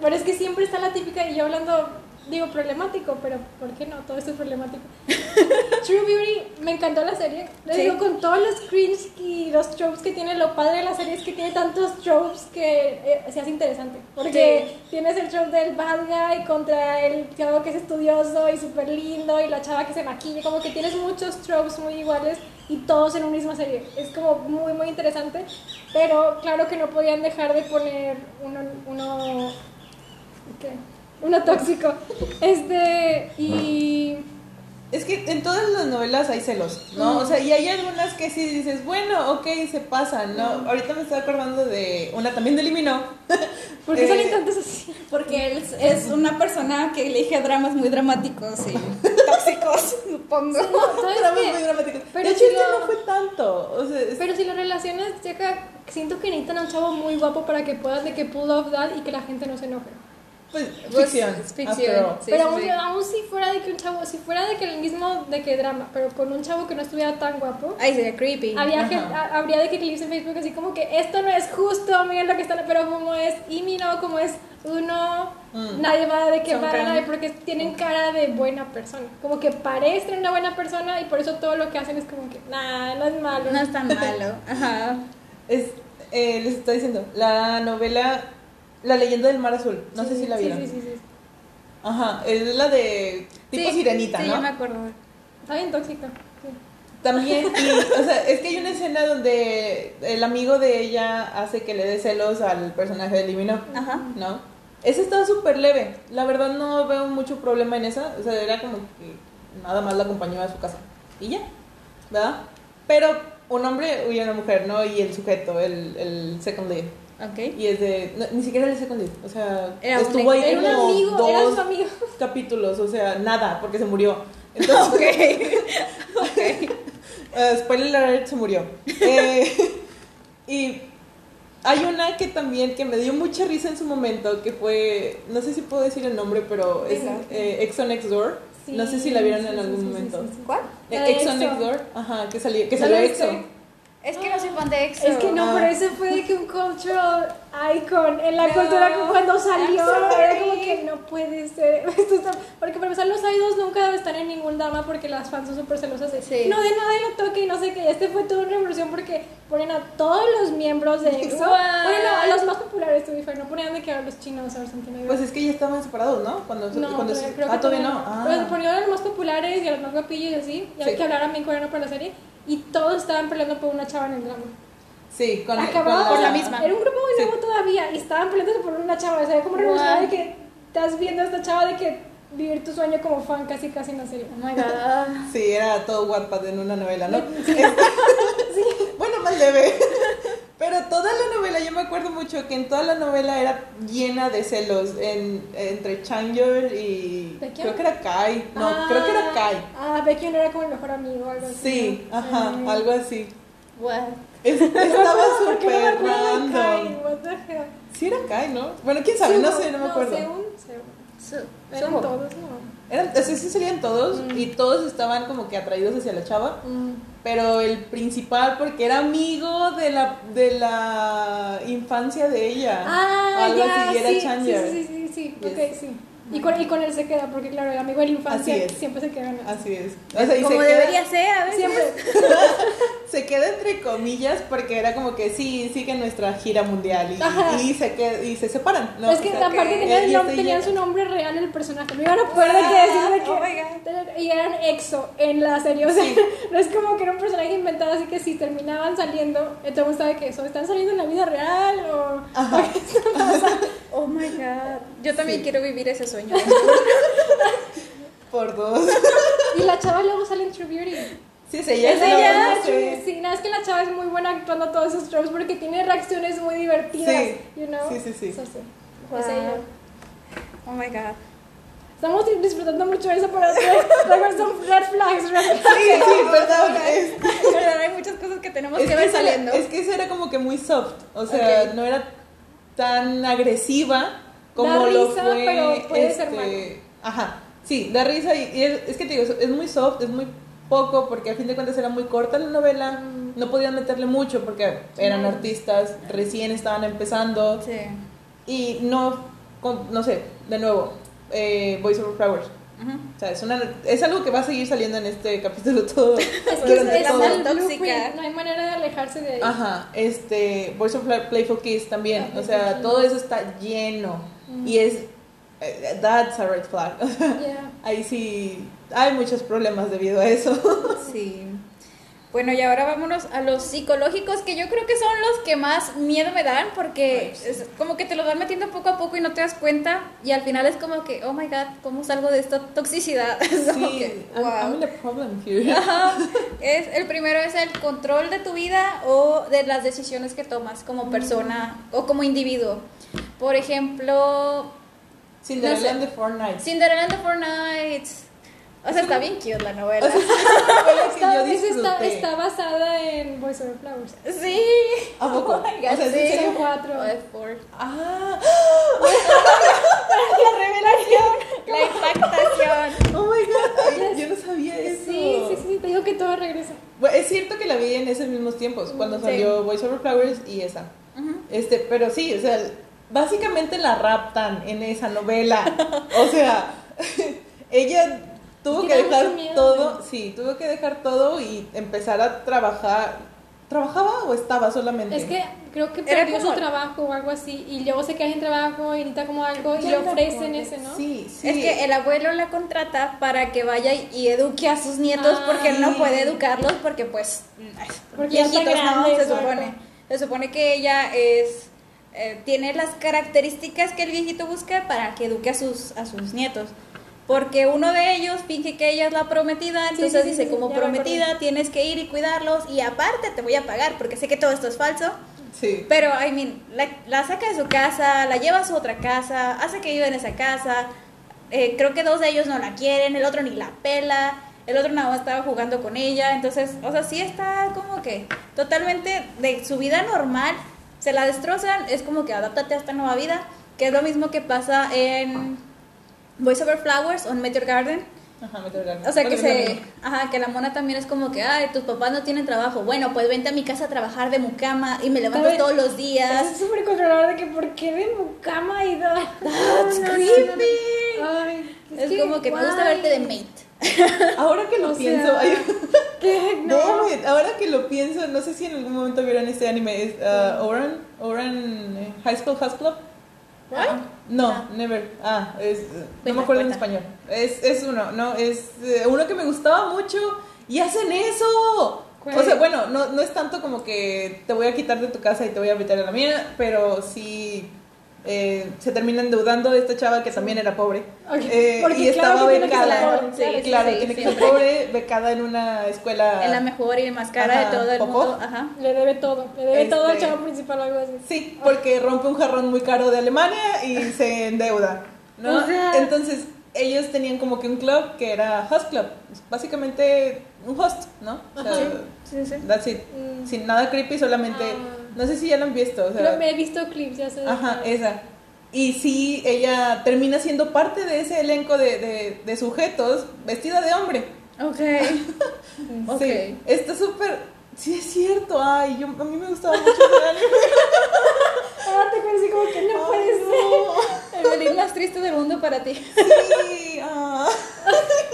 Pero es que siempre está la típica, y yo hablando, digo problemático, pero ¿por qué no? Todo esto es problemático. True Beauty, me encantó la serie. Les Sí. digo, con todos los cringe y los tropes que tiene, lo padre de la serie es que tiene tantos tropes que eh, se hace interesante. Porque Sí. tienes el trope del bad guy contra el chavo que es estudioso y súper lindo y la chava que se maquilla, como que tienes muchos tropes muy iguales y todos en una misma serie. Es como muy, muy interesante. Pero claro que no podían dejar de poner uno, uno ¿qué? Uno tóxico. Este, y Es que en todas las novelas hay celos, ¿no? O sea, y hay algunas que sí dices, bueno, ok, se pasan, ¿no? Ahorita me estoy acordando de una también de Eliminó. ¿por qué Eh, salen tantos así? Porque él es- una persona que elige dramas muy dramáticos y tóxicos, supongo. No, ¿sabes Dramas qué? muy dramáticos. Pero de hecho, si este lo- no fue tanto. O sea, es- Pero si las relaciones, checa, siento que necesitan a un chavo muy guapo para que puedan de que pull off that y que la gente no se enoje. Pues, Pues, ficción. es ficción, after all. Sí, pero sí, aún, sí. aún si fuera de que un chavo, si fuera de que el mismo de que drama, pero con un chavo que no estuviera tan guapo, Ay, sería creepy. había ha- habría de que clips en Facebook así como que esto no es justo, miren lo que están, pero como es Imi no, como es uno, Mm. nadie va de que Son va a can- nadie porque tienen cara de buena persona, como que parecen una buena persona y por eso todo lo que hacen es como que, nah, no es malo. No es tan malo. Ajá. Es, eh, les estoy diciendo, la novela La leyenda del mar azul. No sé Sí, si la sí, vieron. Sí, sí, sí. Ajá, es la de tipo Sí, sirenita, sí, ¿no? yo me acuerdo. Está bien tóxica. sí. También, y, o sea, es que hay una escena donde el amigo de ella hace que le dé celos al personaje de Limino, Ajá. ¿no? Esa estaba súper leve. La verdad no veo mucho problema en esa. O sea, era como que nada más la acompañó a su casa. Y ya, ¿verdad? Pero un hombre y una mujer, ¿no? Y el sujeto, el, el second lead. Ok. Y es de. no, ni siquiera el second lead. O sea, Era un estuvo ahí Era un como amigo, era dos amigo. capítulos. O sea, nada, porque se murió. Entonces, Ok. ok. Eh, spoiler alert, se murió. Eh, y hay una que también que me dio mucha risa en su momento, que fue, no sé si puedo decir el nombre, pero es eh, Exo Next Door. no sé si la vieron Sí, en sí, algún sí, sí, momento. sí, sí. ¿Cuál? Eh, EXO. Next Door, ajá, que salió, que ¿No salió viste? Es que no soy fan de EXO. Es que no, pero ese fue de que un cultural icon en la No, cultura que cuando salió era como que no puede ser. Esto está- porque para empezar los idols nunca están en ningún drama porque las fans son súper celosas de Sí. no de nada y lo toque y no sé qué. Este fue toda una revolución porque ponen a todos los miembros de EXO. Bueno, no, a los más populares, fair, no ponían de que a los chinos o something Pues es que ya estaban separados, ¿no? Cuando, no, cuando todavía, se- creo ah, que todavía no. Pero Ah. ponían a los más populares y a los más guapillos y así. Y Sí. hay que hablaran bien coreano para la serie. Y todos estaban peleando por una chava en el drama. Sí, con, Acababa con por la misma. Era un grupo muy Sí. nuevo todavía y estaban peleándose por una chava. O sea, como revolucionario de que estás viendo a esta chava de que vivir tu sueño como fan casi casi en la serie. Oh my god. Sí, era todo Wattpad en una novela, ¿no? Este- Bueno, más leve. Pero toda la novela, yo me acuerdo mucho que en toda la novela era llena de celos en, entre Changer y creo que era Kai. No, Ah, creo que era Kai. Ah, Becky no era como el mejor amigo o algo así. Sí, ¿no? ajá, Sí. algo así. What? Es- estaba ¿Por qué no súper Kai? random. What the hell? Sí era Kai, ¿no? Bueno, quién sabe, no sé, no me acuerdo. según, según. Su- Eran supongo. todos, ¿no? Eran, así sí salían todos y todos estaban como que atraídos hacia la chava. Mm. Pero el principal, porque era amigo de la, de la infancia de ella. Ah, Algo ya, así, era sí, sí, sí, sí, sí, Yes. ok, sí. Y con, y con él se queda, porque claro, el amigo de la infancia Así es. siempre se queda. ¿no? Así es. O sea, y Como se queda- debería ser, a veces. Siempre. Se queda entre comillas porque era como que sí, sigue nuestra gira mundial y, se queda, y se separan. ¿no? es que O sea, aparte que tenían, el nombre- este tenían su nombre real el personaje. No iban a poder que. Oh. Y eran exo en la serie. O sea, no es como que era un personaje inventado, así que si terminaban saliendo, entonces sabe que eso, ¿están saliendo en la vida real o.? Ajá. Oh my god. Yo también Sí. quiero vivir ese sueño. Por dos. Y la chava luego sale en True Beauty. Sí, es ella. ¿Es la ella? verdad, Sí, sí. nada, es que la chava es muy buena actuando todos esos tropes porque tiene reacciones muy divertidas. Sí. You know? Sí, sí, sí. So, sí. Wow. Es ella. Oh my god. Estamos disfrutando mucho de eso, pero luego son red flags, red flags. Sí, sí, perdón. Es, Pero hay muchas cosas que tenemos es que ver esa- saliendo. es que esa era como que muy soft. O sea, Ok. no era tan agresiva como Da lo risa, fue. pero puede ser este, malo. Ajá. Sí, da risa y, y es, es que te digo, es muy soft, es muy poco porque a fin de cuentas era muy corta la novela. Mm. No podían meterle mucho porque eran artistas, recién estaban empezando. Sí. Y no, con- no sé, de nuevo, eh, Voice Over Flowers. O sea, es, una, es algo que va a seguir saliendo en este capítulo todo. Es que es, es Tóxica. no hay manera de alejarse de ahí. Ajá, este, Voice of Play- Playful Kiss también. Ah, O sea, todo eso está lleno. Mm. Y es. eh, That's a red flag. O sea, Yeah. ahí sí hay muchos problemas debido a eso. Sí. Bueno, y ahora vámonos a los psicológicos, que yo creo que son los que más miedo me dan, porque Ay, sí. es como que te lo van metiendo poco a poco y no te das cuenta, y al final es como que, oh my god, ¿cómo salgo de esta toxicidad? Es Sí, que, I'm, wow. I'm in a problem here. Ajá. Es, el primero es el control de tu vida o de las decisiones que tomas como persona o como individuo. Por ejemplo, Cinderella No sé. and the. Cinderella and the Four Nights. O sea, está bien cute la novela. O sea, fue la que Está, yo esa está, disfruté. está basada en Voice Over Flowers. Sí. ¿A poco? Oh my God, O sea, ¿es en sí. cuatro. O four. Ah, La revelación, la impactación. oh my god, Ay, yo no sabía eso. Sí, sí, sí, te digo que todo regresa. Bueno, es cierto que la vi en esos mismos tiempos, cuando Sí. salió Voice Over Flowers y esa. Este, pero sí, o sea, básicamente la raptan en esa novela. O sea, ella tuvo Es que dejar miedo. todo, sí, tuvo que dejar todo y empezar a trabajar. ¿Trabajaba o estaba solamente? Es que creo que Era perdió como- su trabajo o algo así y luego se queda sin trabajo y necesita como algo y le ofrecen ese, ¿no? Sí, sí. Es que el abuelo la contrata para que vaya y eduque a sus nietos Ah, porque él no puede educarlos porque pues Porque viejitos no grande, se exacto. supone. Se supone que ella es eh, tiene las características que el viejito busca para que eduque a sus a sus nietos. Porque uno de ellos finge que ella es la prometida, entonces sí, sí, dice, sí, como prometida tienes que ir y cuidarlos y aparte te voy a pagar porque sé que todo esto es falso. Sí. Pero, I mean, la, la saca de su casa, la lleva a su otra casa, hace que viva en esa casa. Eh, creo que dos de ellos no la quieren, el otro ni la pela, el otro nada más estaba jugando con ella. Entonces, o sea, sí está como que totalmente de su vida normal, se la destrozan, es como que adáptate a esta nueva vida, que es lo mismo que pasa en Voice Over Flowers o en Meteor Garden. Ajá, me tengo O sea, que es se. Ajá, que la mona también es como que, ay, tus papás no tienen trabajo. Bueno, pues vente a mi casa a trabajar de mucama y me levanto todos los Es días. súper controlador de que por qué de mucama y da. That's creepy. Ay, Es como que me gusta guay. verte de mate. Ahora que lo O pienso, sea, ay, ¿Qué? No. it, ahora que lo pienso, no sé si en algún momento vieron este anime, es uh, Oran, Oran eh, High School House Club. ¿What? No, Ah. never. Ah, es, eh, no Cuenta, me acuerdo en cuenta. español. Es, es uno, no, es eh, uno que me gustaba mucho y hacen eso. ¿Cuál? O sea, bueno, no, no es tanto como que te voy a quitar de tu casa y te voy a meter a la mía, pero sí eh, se termina endeudando de esta chava que también era pobre. Ok, Eh, porque y claro estaba becada. pobre, sí, claro, sí, tiene que ser pobre, becada en una escuela. En la mejor y más cara Ajá, de todo el ¿popó? mundo. Ajá. Le debe todo, le debe todo al Este- chavo principal o algo así. Sí, porque rompe un jarrón muy caro de Alemania y se endeuda. ¿no? O sea- Entonces, ellos tenían como que un club que era Host Club. Básicamente un host, ¿no? O sea, Ajá. Sí, sí. That's it. Mm. Sin nada creepy, solamente. Ah. No sé si ya lo han visto. O sea, Pero me he visto clips, ya sé. Ajá, esa. Y sí, ella termina siendo parte de ese elenco de, de, de sujetos vestida de hombre. Ok. ok. Sí, está súper. Sí, es cierto. Ay, yo, a mí me gustaba mucho ese anime. Ahora te conocí como que no puede ser. El violín más triste del mundo para ti. Sí, ah.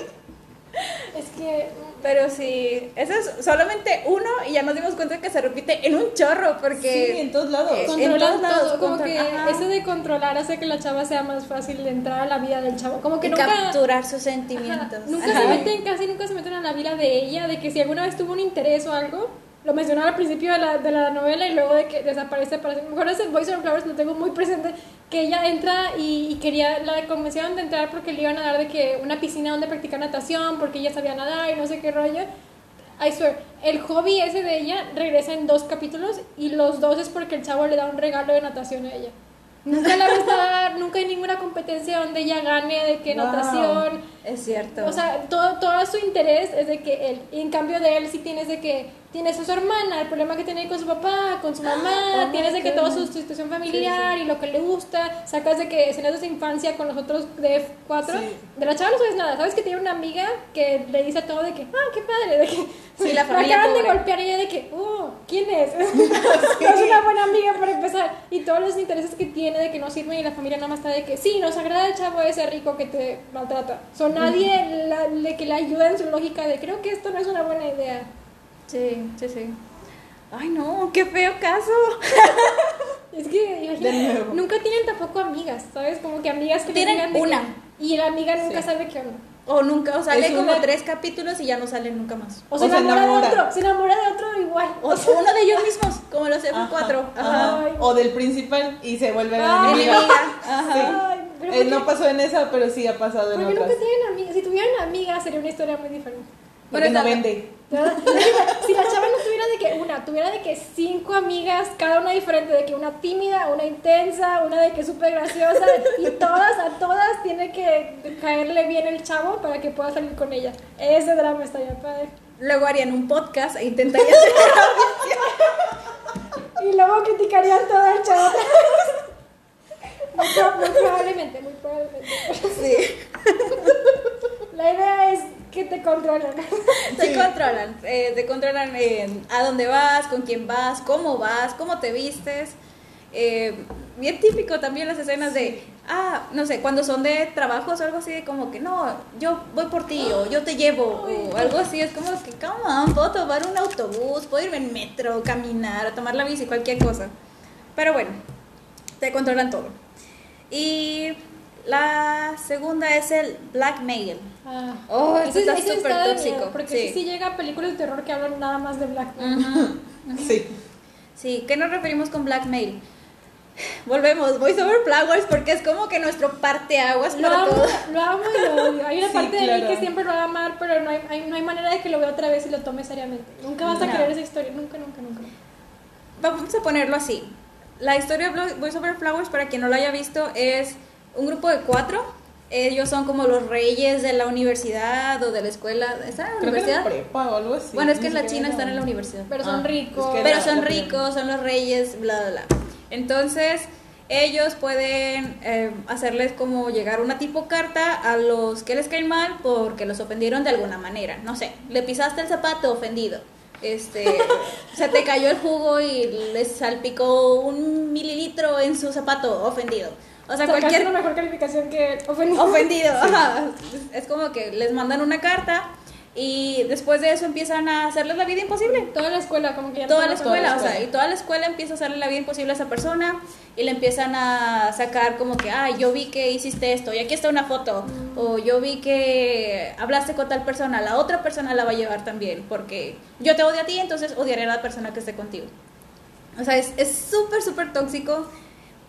Es que. Pero sí, ese es solamente uno y ya nos dimos cuenta que se repite en un chorro porque... Sí, en todos lados. Eh, en todos lados, todo, como control- que ajá. eso de controlar hace que la chava sea más fácil de entrar a la vida del chavo. Como que y nunca. capturar sus Ajá, sentimientos. nunca Ajá. se meten, casi nunca se meten a la vida de ella, de que si alguna vez tuvo un interés o algo, lo mencionaba al principio de la, de la novela y luego de que desaparece para. Mejor ese Voice of Flowers lo tengo muy presente, que ella entra y, y quería, la convencieron de entrar porque le iban a dar de que una piscina donde practicar natación, porque ella sabía nadar y no sé qué rollo. I swear, el hobby ese de ella regresa en dos capítulos y los dos es porque el chavo le da un regalo de natación a ella. Nunca la ves nadar, nunca hay ninguna competencia donde ella gane de que Wow. natación, Es cierto. o sea, todo, todo su interés es de que él, y en cambio de él sí tienes de que tienes a su hermana, el problema que tiene con su papá, con su mamá, Oh tienes de que toda su situación familiar y lo que le gusta, sacas de que escenas de su infancia con los otros de F4, Sí. de la chava no sabes nada, sabes que tiene una amiga que le dice todo de que, ah, qué padre, de que Sí, la familia acaban de golpear y ella de que, oh, ¿quién es? no es una buena amiga para empezar, y todos los intereses que tiene de que no sirven y la familia nada más está de que, sí, nos agrada el chavo ese rico que te maltrata, so nadie la- le, que le ayuda en su lógica de, creo que esto no es una buena idea. Sí, sí, sí. Ay, no, qué feo caso. Es que, nuevo. nunca tienen tampoco amigas, ¿sabes? Como que amigas que Tienen de que- una. y la amiga nunca Sí. sabe qué onda. O nunca, o sale Es como una- tres capítulos y ya no sale nunca más. O se, O se enamora, enamora. de otro, se enamora de otro igual. O uno de ellos mismos, como los Ajá, F4. Ajá. ajá. Ay. O del principal y se vuelve la enemiga. Ajá. Ay, pero Eh, ¿por qué- no pasó en esa, pero sí ha pasado en porque otras. nunca tienen amigas. Si tuvieran amigas sería una historia muy diferente. Porque Pero no está- vende. ¿verdad? si la chava no tuviera de que una, tuviera de que cinco amigas, cada una diferente, de que una tímida, una intensa, una de que súper graciosa, y todas, a todas tiene que caerle bien el chavo para que pueda salir con ella. Ese drama está ya padre. Luego harían un podcast e intentarían Y luego criticarían todo el chavo. Muy probablemente, muy probablemente. Sí. La idea es que te controlen. Te Sí. controlan, eh, te controlan en a dónde vas, con quién vas, cómo vas, cómo te vistes. Eh, bien típico también las escenas de, ah, no sé, cuando son de trabajos o algo así, de como que no, yo voy por ti o yo te llevo o algo así. Es como que, come on, puedo tomar un autobús, puedo irme en metro, caminar, tomar la bici, cualquier cosa. Pero bueno, te controlan todo. Y la segunda es el blackmail. Ah. Oh, Ese- está ese súper tóxico, miedo, Porque sí. sí. llega a películas de terror que hablan nada más de Black Mirror. Ujú. Sí. Sí, ¿qué nos referimos con blackmail? Volvemos, voy sobre flowers porque es como que nuestro parteaguas Lo para amo, todo. lo amo y lo odio. Hay una Sí, parte de mí que siempre lo va a amar, pero no hay, hay- no hay manera de que lo vea otra vez y lo tome seriamente. Nunca vas a querer esa historia, nunca, nunca, nunca. Vamos a ponerlo así. La historia de Voice Over Flowers, para quien no lo haya visto, es un grupo de cuatro. Ellos son como los reyes de la universidad o de la escuela. ¿Están en la Creo que universidad? prepa o algo así. bueno, es que en la China era- están en la universidad. Pero Ah, son es ricos. que Pero son ricos, son los reyes, bla, bla, bla. Entonces, ellos pueden eh, hacerles como llegar una tipo carta a los que les caen mal porque los ofendieron de alguna manera. No sé, le pisaste el zapato, ofendido. Este, se te cayó el jugo y les salpicó un mililitro en su zapato, ofendido. O sea, Sacaste cualquier una mejor calificación que ofendido. ofendido. ajá. Es como que les mandan una carta y después de eso empiezan a hacerles la vida imposible Toda la escuela, como que ya toda no la se escuela, o sea, y toda la escuela empieza a hacerle la vida imposible a esa persona y le empiezan a sacar como que, ay, yo vi que hiciste esto y aquí está una foto, o yo vi que hablaste con tal persona, la otra persona la va a llevar también, porque yo te odio a ti, entonces odiaré a la persona que esté contigo. O sea, es es súper, súper tóxico,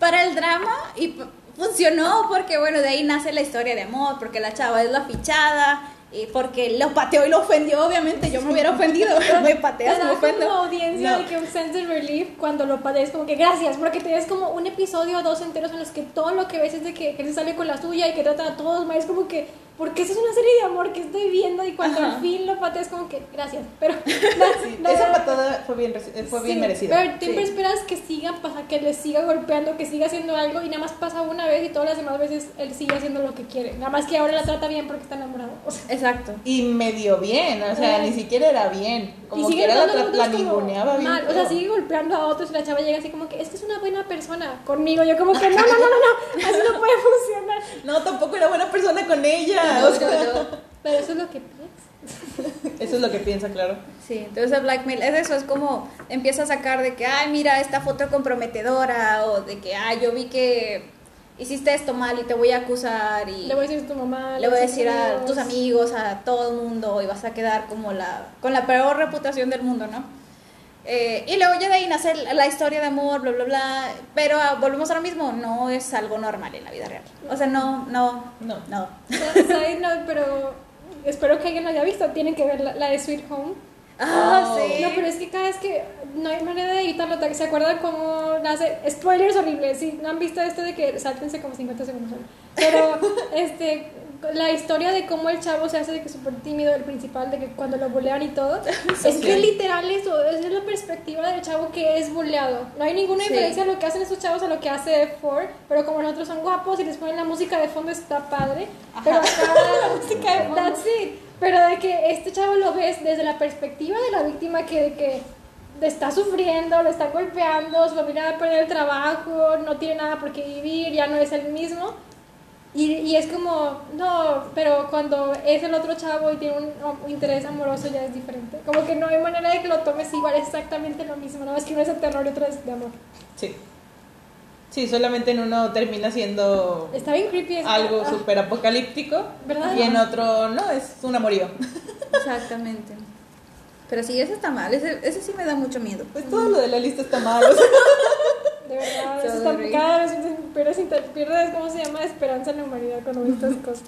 para el drama y funcionó porque, bueno, de ahí nace la historia de amor, porque la chava es la fichada y porque lo pateó y lo ofendió, obviamente yo me hubiera ofendido, me pateas, Te me da como ofendo. audiencia No. de que un sense of relief cuando lo padeces, como que gracias, porque te ves como un episodio o dos enteros en los que todo lo que ves es de que, se sale con la suya y que trata a todos mal, es como que, porque esa es una serie de amor que estoy viendo y cuando Ajá. al fin lo pateas como que gracias, pero Sí, no, esa patada fue bien, fue bien merecida. Pero siempre Sí. esperas que siga pasa, que le siga golpeando, que siga haciendo algo y nada más pasa una vez y todas las demás veces él sigue haciendo lo que quiere. Nada más que ahora la trata bien porque está enamorado. O sea, Exacto. Y medio bien, o sea, ni siquiera era bien. Como y sigue que era la, la ninguneaba bien. mal. O sea, sigue golpeando a otros y la chava llega así como que es que es una buena persona conmigo. Yo como que no, no, no, no, no, así no puede funcionar. No, tampoco era buena persona con ella. No, o sea, no, no. Pero eso es lo que piensas. Eso es lo que piensa, claro. Sí, entonces el blackmail es eso, es como empieza a sacar de que, ay, mira esta foto comprometedora o de que, ay, yo vi que hiciste esto mal y te voy a acusar y Le voy a decir a tu mamá. le voy a decir tus a amigos. tus amigos, a todo el mundo y vas a quedar como la, con la peor reputación del mundo, ¿no? Eh, y luego ya de ahí nace la historia de amor, bla, bla, bla, pero ah, volvemos a lo mismo, no es algo normal en la vida real. O sea, no, no, No. no. Note, pero espero que alguien lo haya visto. Tienen que ver la, la de Sweet Home. Ah, Oh. sí. No, pero es que cada vez que no hay manera de evitarlo, ¿se acuerdan cómo nace? Spoilers horribles, si no han visto esto de que sáltense como 50 segundos. Pero este la historia de cómo el chavo se hace de que es súper tímido, el principal, de que cuando lo bulean y todo, es que Sí. literal eso, es la perspectiva del chavo que es buleado. No hay ninguna Sí. diferencia de lo que hacen esos chavos a lo que hace Ford, pero como nosotros son guapos y les ponen la música de fondo está padre. Pero acá, that's it. Pero de que este chavo lo ves desde la perspectiva de la víctima que, de que está sufriendo, lo están golpeando, su familia va a perder el trabajo, no tiene nada por qué vivir, ya no es el mismo. Y, y es como, no, pero cuando es el otro chavo y tiene un, interés amoroso ya es diferente. Como que no hay manera de que lo tomes igual, es exactamente lo mismo, nada más que uno es de terror y otro es de amor. Sí. Sí, solamente en uno termina siendo Está bien creepy. es- algo ah, súper apocalíptico ¿Verdad? y en otro no, es un amorío. Exactamente. Pero sí, ese está mal, ese, ese sí me da mucho miedo. Pues todo lo de la lista está mal. o sea, De verdad, eso está- cada vez pierdes, pierdes, ¿cómo se llama? Esperanza en la humanidad cuando ves estas cosas.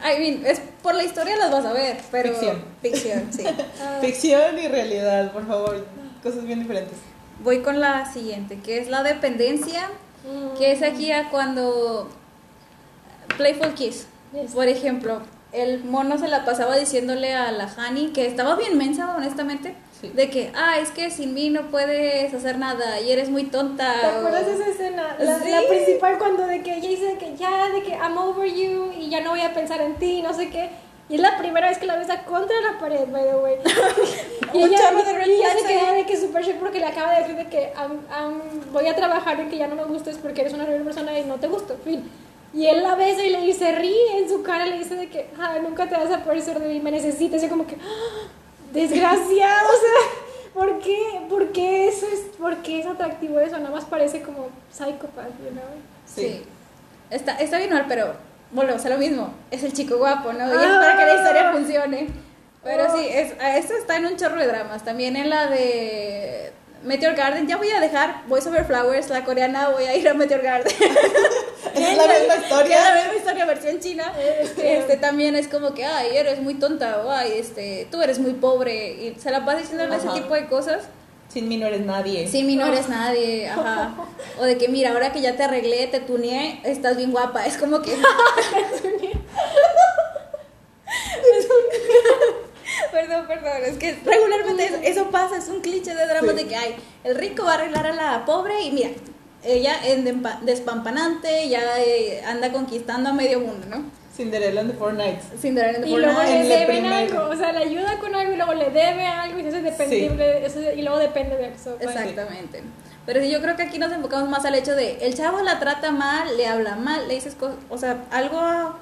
I mean, es por la historia las vas a ver, pero Ficción. Ficción, sí. Ah, Ficción y realidad, por favor. Cosas bien diferentes. Voy con la siguiente, que es la dependencia, mm, que es aquí a cuando Playful Kiss. Yes. Por ejemplo, el mono se la pasaba diciéndole a la Hani que estaba bien mensa, honestamente, Sí. de que, ah, es que sin mí no puedes hacer nada y eres muy tonta. ¿Te acuerdas o- de esa escena? La, Sí. la principal cuando de que ella dice que ya, de que I'm over you y ya no voy a pensar en ti, no sé qué. Y es la primera vez que la besa contra la pared, by the way. y ella, y ella se queda de que super shock porque le acaba de decir de que "I'm- I'm- voy a trabajar en que ya no me gustes porque eres una horrible persona y no te gusto, fin. Y él la besa y le dice, ríe en su cara, le dice de que "Ah, nunca te vas a poder ser de mí, me necesitas. Y yo como que, "Ah, desgraciado, o sea, ¿por qué? ¿Por qué eso es, por qué es atractivo eso? Nada más parece como psychopath, you know? Sí. Está, está bien mal, pero volvemos a lo mismo. Es el chico guapo, ¿no? Y es Ah. para que la historia funcione. Pero Oh. sí, es, a esto está en un chorro de dramas. También en la de Meteor Garden. Ya voy a dejar Voice Over Flowers, la coreana. Voy a ir a Meteor Garden. Es la misma Es historia. la misma historia, versión china. Este- Este también es como que, ay, eres muy tonta. O, ay, este, tú eres muy pobre. Y se la pasa diciéndole ese tipo de cosas. Sin mí no eres nadie. Sí, mi no eres nadie, ajá. O de que mira, ahora que ya te arreglé, te tuneé, estás bien guapa. Es como que. perdón, perdón, es que regularmente eso, eso pasa, es un cliché de dramas Sí. de que hay el rico va a arreglar a la pobre y mira, ella en despampanante ya eh, anda conquistando a medio mundo, ¿no? Cinderella and the Four Nights. Cinderella in the Y Four luego Nights. le En el deben primero. algo, o sea, le ayuda con algo y luego le debe algo y se hace dependible, eso- y luego depende de eso. pues. Exactamente. Pero sí, yo creo que aquí nos enfocamos más al hecho de el chavo la trata mal, le habla mal, le dices cosas, o sea, algo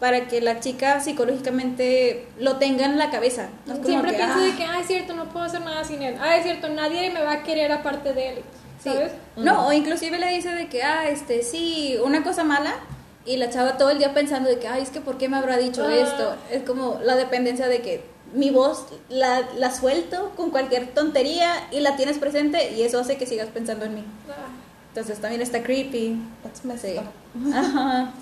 para que la chica psicológicamente lo tenga en la cabeza. No Siempre que, pienso ah, de que, ah, es cierto, no puedo hacer nada sin él. Ah, es cierto, nadie me va a querer aparte de él. sí. ¿Sabes? No, o inclusive le dice de que, ah, este, sí, una cosa mala. Y la chava todo el día pensando de que, ay, es que ¿por qué me habrá dicho Ah. esto? Es como la dependencia de que mi voz la, la suelto con cualquier tontería y la tienes presente y eso hace que sigas pensando en mí. Ah, Entonces también está creepy. That's up. Ajá.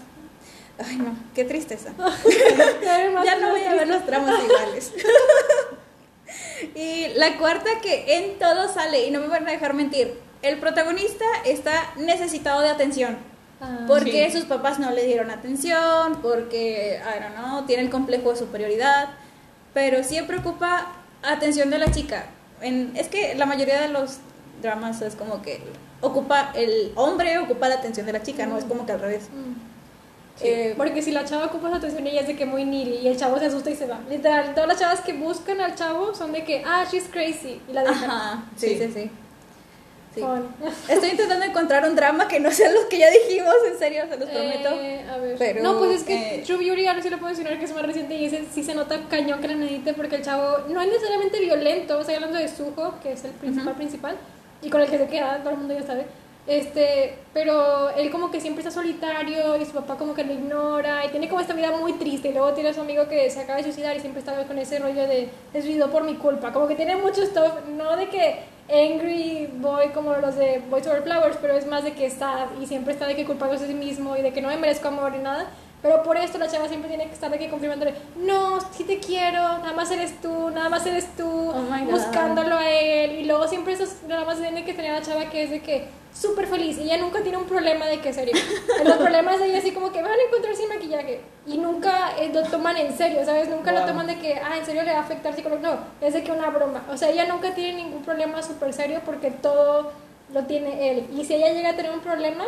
Ay, no, qué tristeza. Ya no voy a ver los dramas iguales. y la cuarta que en todo sale, y no me van a dejar mentir, el protagonista está necesitado de atención. Ah, Porque Sí. sus papás no le dieron atención, porque, I don't know, tiene el complejo de superioridad, pero siempre ocupa atención de la chica. En, es que la mayoría de los dramas es como que ocupa, el hombre ocupa la atención de la chica, no es como que al revés. mm. Eh, Porque si la chava ocupa su atención, ella es de que muy needy y el chavo se asusta y se va. Literal, todas las chavas que buscan al chavo son de que, ah, she's crazy. Y la dejan. Ajá, sí, sí, Sí. sí. Sí. Fun. Estoy intentando encontrar un drama que no sea los que ya dijimos, en serio, se los prometo. Eh, a ver. Pero, no, pues es que eh, True Beauty ahora sí lo puedo mencionar que es más reciente y ese sí se nota cañón que la medite porque el chavo no es necesariamente violento, estoy hablando de Suho, que es el principal Ujú. principal, y con el que se queda, todo el mundo ya sabe. Este, pero él como que siempre está solitario y su papá como que lo ignora y tiene como esta vida muy triste y luego tiene a su amigo que se acaba de suicidar y siempre está con ese rollo de se suicidó por mi culpa, como que tiene mucho stuff, no de que angry boy como los de Boys Over Flowers, pero es más de que está y siempre está de que culpándose a sí mismo y de que no me merezco amor y nada. Pero por esto la chava siempre tiene que estar de que confirmándole, no, sí te quiero, nada más eres tú, nada más eres tú, Oh buscándolo a él. Y luego siempre esos nada más tiene que tener a la chava que es de que súper feliz y ella nunca tiene un problema de que serio. Los problemas de ella así como que van a encontrar sin maquillaje y nunca eh, lo toman en serio, ¿sabes? Nunca lo Wow. toman de que, ah, en serio le va a afectar psicológicamente. No, es de que una broma. O sea, ella nunca tiene ningún problema súper serio porque todo lo tiene él. Y si ella llega a tener un problema,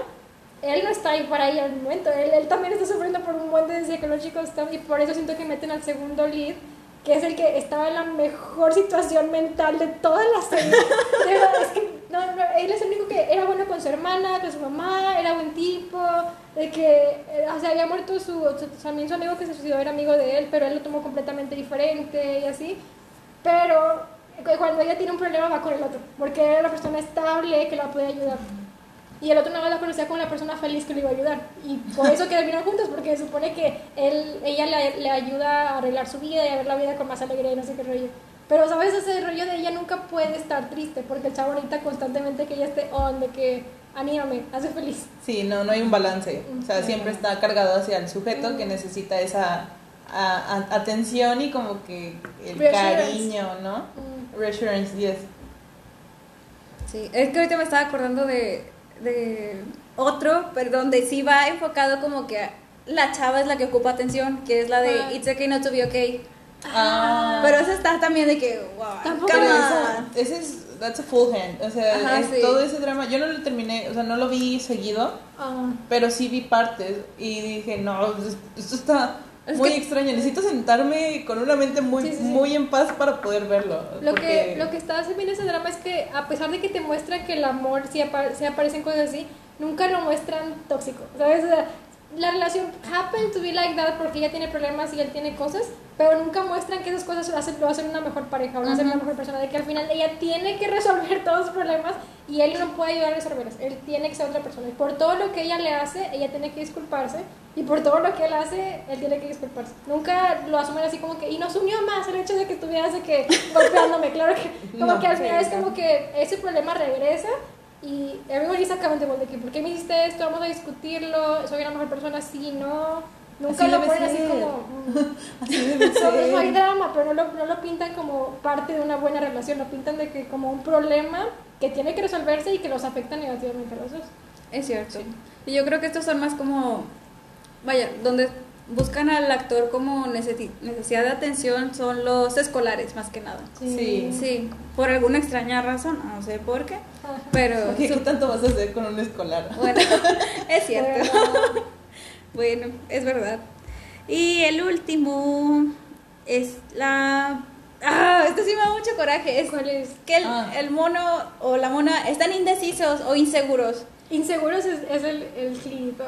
él no está ahí para ella al momento. Él, él también está sufriendo por un buen de psicológicos y por eso siento que meten al segundo lead, que es el que estaba en la mejor situación mental de toda la serie. De verdad, es que no, no, él es el único que era bueno con su hermana, con su mamá, era buen tipo, de que, eh, o sea, había muerto su, su- también su amigo que se suicidó era amigo de él, pero él lo tomó completamente diferente y así. Pero cu- cuando ella tiene un problema va con el otro, porque era la persona estable que la puede ayudar. Y el otro nada más la conocía como la persona feliz que le iba a ayudar. Y por eso que terminaron juntos, porque se supone que él, ella le, le ayuda a arreglar su vida y a ver la vida con más alegría y no sé qué rollo. Pero, ¿sabes? Ese rollo de ella nunca puede estar triste, porque el chavo necesita constantemente que ella esté on, de que anímame, hace feliz. Sí, no, no hay un balance. O sea, siempre está cargado hacia el sujeto que necesita esa a- a- atención y como que el Reassurance. cariño, ¿no? Mm. Reassurance, yes. Sí, es que ahorita me estaba acordando de, de otro, pero donde sí va enfocado como que la chava es la que ocupa atención, que es la de Ah. It's okay not to be okay. Ah, Pero esa está también de que, wow, Tampoco esa- ese es, that's a full hand. O sea, Ajá, es sí. todo ese drama, yo no lo terminé, o sea, no lo vi seguido, Ah. pero sí vi partes y dije, no, es- esto está Es muy extraño. Necesito sentarme con una mente muy, Sí, sí, sí. muy en paz para poder verlo. Lo porque- que, lo que está haciendo bien ese drama es que a pesar de que te muestra que el amor sí, apa- sí aparecen cosas así, nunca lo muestran tóxico, ¿sabes? O sea, la relación happen to be like that porque ella tiene problemas y él tiene cosas, pero nunca muestran que esas cosas lo hacen, lo hacen una mejor pareja o lo hacen una Ujú. mejor persona, de que al final ella tiene que resolver todos sus problemas y él no puede ayudar a resolverlos, él tiene que ser otra persona y por todo lo que ella le hace, ella tiene que disculparse y por todo lo que él hace, él tiene que disculparse. Nunca lo asumen así como que, y nos unió más el hecho de que estuvieras de que golpeándome, claro que, como No, que al final es como que ese problema regresa y everybody is accountable de que, ¿por qué me hiciste esto? Vamos a discutirlo, soy una mejor persona, sí, no. Nunca Así lo ponen así como... mm. Así So, ser. no hay drama, pero no lo, no lo pintan como parte de una buena relación, lo pintan de que como un problema que tiene que resolverse y que los afecta negativamente a los dos. Es cierto. Y yo creo que estos son más como, vaya, donde buscan al actor como necesi- necesidad de atención son los escolares, más que nada. Sí. Sí, por alguna extraña razón, no sé por qué, Ajá. pero ¿Qué, su- qué tanto vas a hacer con un escolar? bueno, es cierto. Pero- Bueno, es verdad. Y el último es la... Ah, esto sí me da mucho coraje. Es ¿Cuál es? que el, Ah. el mono o la mona están indecisos o inseguros. Inseguros es, es el, el clip.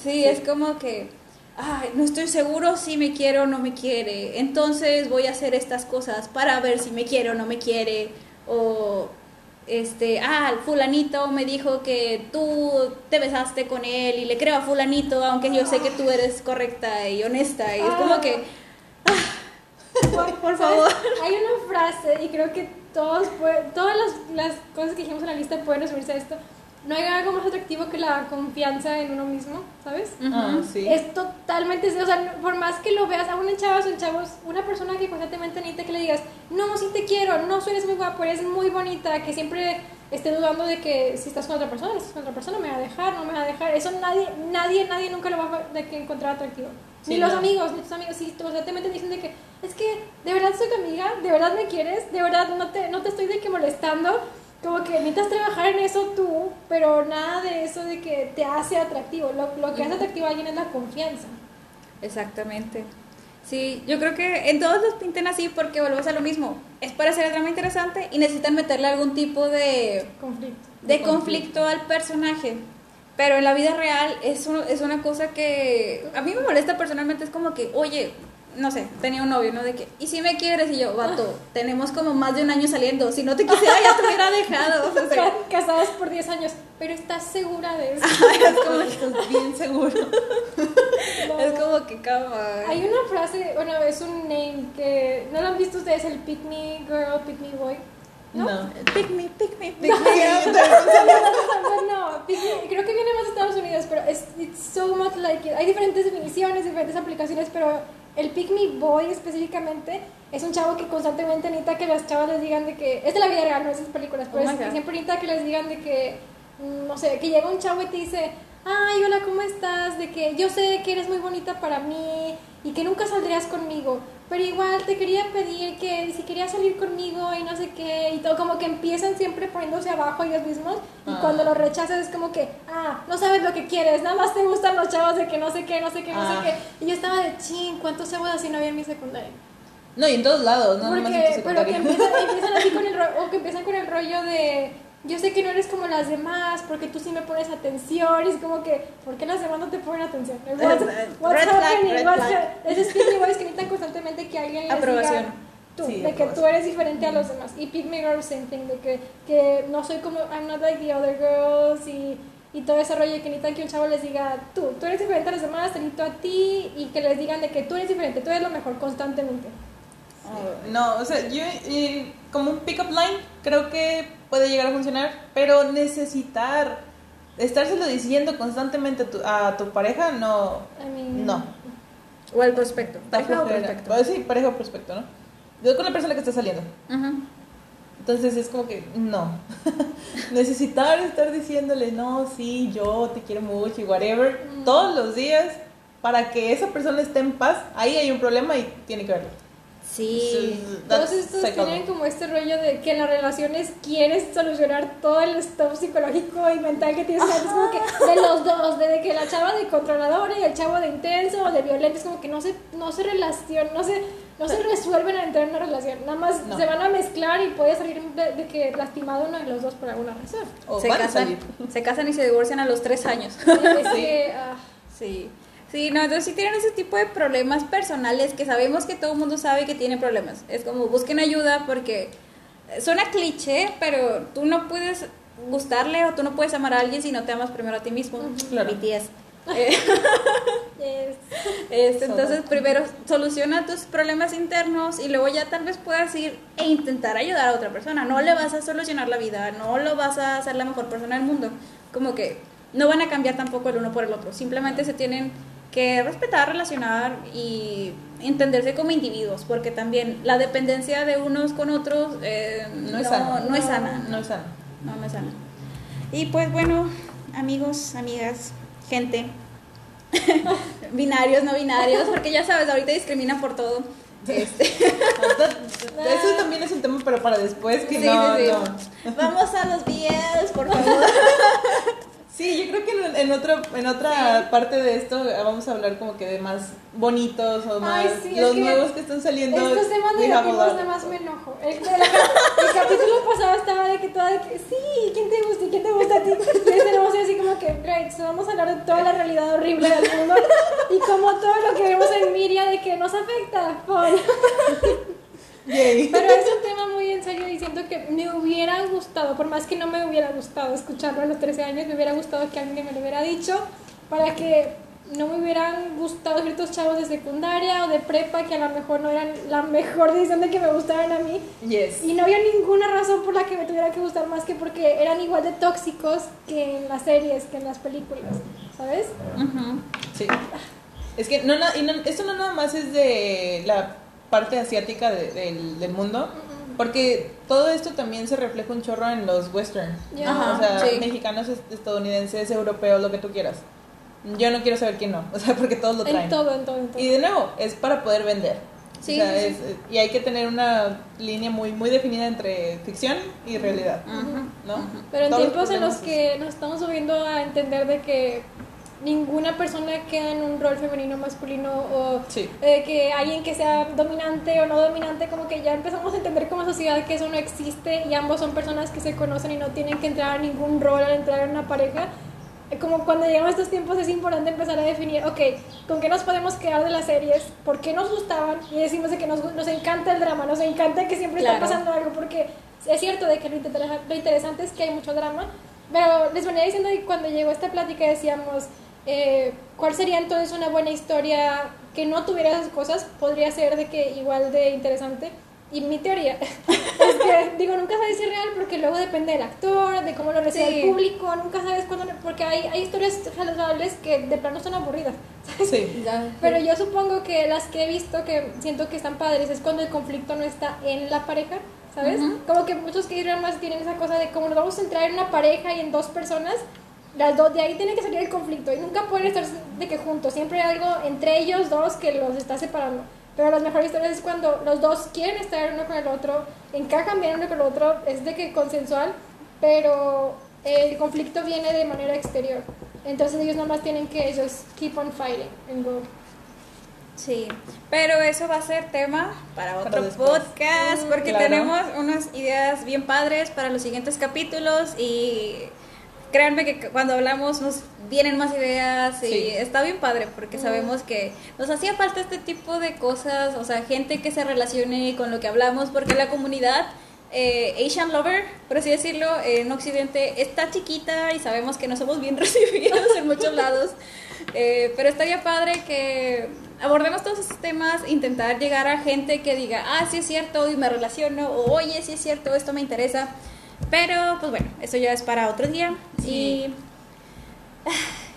Sí, es como que, ay, no estoy seguro si me quiere o no me quiere. Entonces voy a hacer estas cosas para ver si me quiere o no me quiere. O, este, ah, fulanito me dijo que tú te besaste con él y le creo a fulanito, aunque yo sé que tú eres correcta y honesta. Y es como que, Por, por favor. Hay una frase, y creo que todos pueden- todas las, las cosas que dijimos en la lista pueden resumirse a esto. No hay algo más atractivo que la confianza en uno mismo, ¿sabes? Ah, sí. Es totalmente, o sea, por más que lo veas a una chava o un chavo, una persona que constantemente necesita que le digas, no, sí te quiero, no, eres muy guapo, eres muy bonita, que siempre esté dudando de que si estás con otra persona, si estás con otra persona, me va a dejar, no me va a dejar. Eso nadie, nadie, nadie nunca lo va a de que encontrar atractivo. Sí, ni los no. amigos, ni tus amigos, si constantemente dicen de que, es que, de verdad soy tu amiga, de verdad me quieres, de verdad no te, no te estoy de que molestando. Como que necesitas trabajar en eso tú, pero nada de eso de que te hace atractivo. Lo, lo que hace atractivo a alguien es la confianza. Exactamente. Sí, yo creo que en todos los pinten así porque volvemos a lo mismo. Es para hacer el drama interesante y necesitan meterle algún tipo de, Conflicto. de conflicto al personaje. Pero en la vida real es, un- es una cosa que a mí me molesta personalmente. Es como que, oye, no sé, tenía un novio, ¿no? De que, ¿y si me quieres? Y yo, vato, tenemos como más de un año saliendo. Si no te quisiera, ya te hubiera dejado. O sea, Casados por 10 años, pero estás segura de eso. Estás bien seguro. No. es como que, cama. Hay una frase, bueno, es un name que no lo han visto ustedes, el pick me girl, pick me boy. ¿No? No. Pick me, pick me, pick me. no, pick me- creo que viene más de Estados Unidos, pero es it's so much like it. Hay diferentes definiciones, diferentes aplicaciones, pero el pick me boy específicamente es un chavo que constantemente necesita que las chavas les digan de que es de la vida real, no es de películas, pero Oh es siempre necesita que les digan de que mm, no sé, que llega un chavo y te dice, ay, hola, ¿cómo estás? De que yo sé que eres muy bonita para mí y que nunca saldrías conmigo, pero igual te quería pedir que si querías salir conmigo y no sé qué, y todo, como que empiezan siempre poniéndose abajo ellos mismos y Ah. cuando lo rechazas es como que, ah, no sabes lo que quieres, nada más te gustan los chavos de que no sé qué, no sé qué, no Ah. sé qué. Y yo estaba de, ching, ¿cuántos chavos así no había en mi secundaria? No, y en todos lados, no Porque, pero que empiezan, empiezan así con el o que empiezan con el rollo de yo sé que no eres como las demás porque tú sí me pones atención y es como que ¿por qué las demás no te ponen atención? What's, what's Red flag, happening? red What's flag. es que necesitan constantemente que alguien les Aprobación. diga tú, Sí, de que tú eres diferente a los demás y Pick Me Girl same thing, de que, que no soy como I'm not like the other girls y y todo ese rollo que necesitan que un chavo les diga, tú, tú eres diferente a los demás, te necesito a ti, y que les digan de que tú eres diferente, tú eres lo mejor constantemente. No, o sea, yo eh, como un pick-up line creo que puede llegar a funcionar, pero necesitar estárselo diciendo constantemente a tu, a tu pareja, no, I mean, no, O al prospecto. Pareja o prospecto. Pues sí, pareja o prospecto, ¿no? Yo con la persona que está saliendo. Entonces es como que no. Necesitar estar diciéndole, no, sí, yo te quiero mucho y whatever, Mm. todos los días para que esa persona esté en paz, ahí hay un problema y tiene que verlo. Sí. Todos estos tienen como este rollo de que en las relaciones quieres solucionar todo el stuff psicológico y mental que tienes. Es como que de los dos, de que la chava de controladora y el chavo de intenso o de violento, es como que no se, no se relacionan, no se, no se resuelven a entrar en una relación. Nada más No. se van a mezclar y puede salir de, de que lastimado uno de los dos por alguna razón. O se van a casan, salir. se casan y se divorcian a los tres años. Es que, ah, Sí. Sí, no, entonces sí tienen ese tipo de problemas personales que sabemos que todo el mundo sabe que tiene problemas. Es como busquen ayuda porque suena cliché, pero tú no puedes gustarle o tú no puedes amar a alguien si no te amas primero a ti mismo. Claro. BTS. Eh, yes. este, entonces primero soluciona tus problemas internos y luego ya tal vez puedas ir e intentar ayudar a otra persona. No le vas a solucionar la vida, no lo vas a hacer la mejor persona del mundo. Como que no van a cambiar tampoco el uno por el otro. Simplemente se tienen que respetar, relacionar y entenderse como individuos, porque también la dependencia de unos con otros eh, No es sana. No es sana. No es sano. No, no es sana. Y pues bueno, amigos, amigas, gente, binarios, no binarios, porque ya sabes, ahorita discrimina por todo. Este, Eso también es un tema, pero para después que sí, no, sí, sí. Vamos a los BLs, por favor. Sí, yo creo que en, otro, en otra parte de esto vamos a hablar como que de más bonitos o más Ay, sí, es los que nuevos que están saliendo. Estos temas negativos nada más me enojo. El, el- el capítulo pasado estaba de que toda de que sí, ¿quién te gusta? ¿Quién te gusta a ti? Y tenemos así como que, great, so vamos a hablar de toda la realidad horrible del mundo y como todo lo que vemos en Miria de que nos afecta. Fun. Yay. Pero es un tema muy en serio y siento que me hubiera gustado, por más que no me hubiera gustado escucharlo a los 13 años, me hubiera gustado que alguien me lo hubiera dicho para que no me hubieran gustado ciertos chavos de secundaria o de prepa que a lo mejor no eran la mejor decisión de que me gustaran a mí. Yes. Y no había ninguna razón por la que me tuviera que gustar más que porque eran igual de tóxicos que en las series, que en las películas, ¿sabes? Sí. Es que no, y no- esto no nada más es de la parte asiática de- del, del mundo, porque todo esto también se refleja un chorro en los western. Ajá, o sea, sí. mexicanos, est- estadounidenses, europeos, lo que tú quieras. Yo no quiero saber quién no, o sea, porque todos lo traen. En todo, en todo, en todo. Y de nuevo, es para poder vender. Sí, O sea, sí, es- y hay que tener una línea muy, muy definida entre ficción y realidad. Ujú. ¿no? Pero en Todos tiempos en los que nos estamos subiendo a entender de que ninguna persona queda en un rol femenino masculino o Sí. eh, que alguien que sea dominante o no dominante, como que ya empezamos a entender como sociedad que eso no existe y ambos son personas que se conocen y no tienen que entrar a ningún rol al entrar en una pareja. Eh, Como cuando llegamos a estos tiempos es importante empezar a definir, ok, ¿con qué nos podemos quedar de las series? ¿Por qué nos gustaban? Y decimos de que nos, nos encanta el drama, nos encanta que siempre Claro. está pasando algo, porque es cierto de que lo, interesa- lo interesante es que hay mucho drama, pero les venía diciendo que cuando llegó esta plática decíamos, eh, ¿cuál sería entonces una buena historia que no tuviera esas cosas? Podría ser de que igual de interesante. Y mi teoría es que, digo, nunca sabes si es real porque luego depende del actor, de cómo lo recibe Sí. el público, nunca sabes cuándo, porque hay, hay historias saludables que de plano son aburridas. ¿sabes? Sí. Ya. Pero yo supongo que las que he visto que siento que están padres es cuando el conflicto no está en la pareja, ¿sabes? Ujú. Como que muchos K-dramas tienen esa cosa de como nos vamos a centrar en una pareja y en dos personas, las dos, de ahí tiene que salir el conflicto y nunca pueden estar de que juntos, siempre hay algo entre ellos dos que los está separando. Pero las mejores historias es cuando los dos quieren estar uno con el otro, encajan bien uno con el otro, es de que consensual, pero el conflicto viene de manera exterior. Entonces ellos nomás tienen que ellos keep on fighting and go. Sí, pero eso va a ser tema para otro podcast Mm, porque claro. tenemos unas ideas bien padres para los siguientes capítulos y créanme que cuando hablamos nos vienen más ideas y Sí. está bien padre porque sabemos que nos hacía falta este tipo de cosas, o sea, gente que se relacione con lo que hablamos porque la comunidad eh, Asian Lover, por así decirlo, en Occidente está chiquita y sabemos que no somos bien recibidos en muchos lados. Eh, pero estaría padre que abordemos todos esos temas, intentar llegar a gente que diga, ah, sí es cierto, y me relaciono, o oye, sí es cierto, esto me interesa. Pero, pues bueno, eso ya es para otro día. Sí.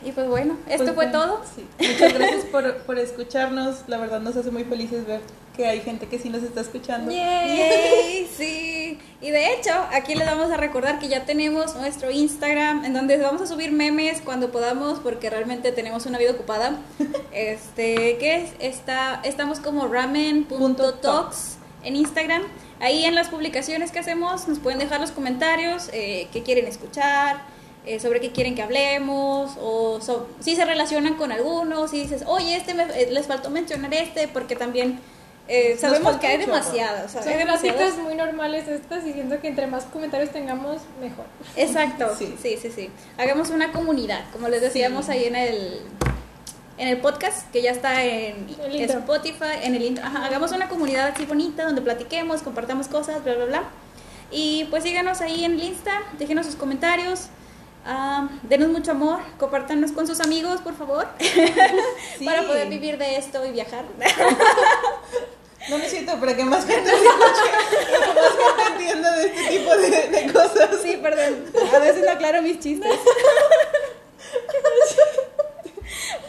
Y, y pues bueno, esto Pues fue bueno, todo. sí. Muchas gracias por, por escucharnos. La verdad nos hace muy felices ver que hay gente que sí nos está escuchando. Yay, sí. Y de hecho, aquí les vamos a recordar que ya tenemos nuestro Instagram en donde vamos a subir memes cuando podamos porque realmente tenemos una vida ocupada. Este, que es? Está, estamos como ramen.talks en Instagram. Ahí en las publicaciones que hacemos nos pueden dejar los comentarios, eh, qué quieren escuchar, eh, sobre qué quieren que hablemos, o so- si se relacionan con algunos, si dices, oye, este me- eh, les faltó mencionar este, porque también eh, sabemos que hay sea, Son pláticas muy normales estas y siento que entre más comentarios tengamos, mejor. Exacto, Sí. sí. sí, sí, Hagamos una comunidad, como les decíamos Sí. ahí en el en el podcast que ya está en. Spotify, en el intro. Ajá, hagamos una comunidad así bonita donde platiquemos, compartamos cosas, bla, bla, bla. Y pues síganos ahí en el Insta, déjenos sus comentarios, ah, denos mucho amor, compártanos con sus amigos, por favor, Sí. para poder vivir de esto y viajar. No necesito para que más gente se escuche, más gente entienda de este tipo de, de cosas. Sí, perdón, a veces no aclaro mis chistes.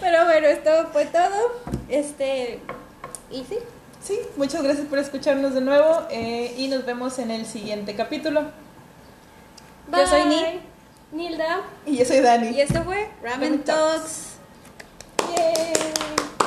Pero bueno, esto fue todo. Este, y sí. Sí, muchas gracias por escucharnos de nuevo eh, y nos vemos en el siguiente capítulo. Yo soy Bye. Nilda. Y yo soy Dani. Y esto fue Ramen Ramen Talks. Talks.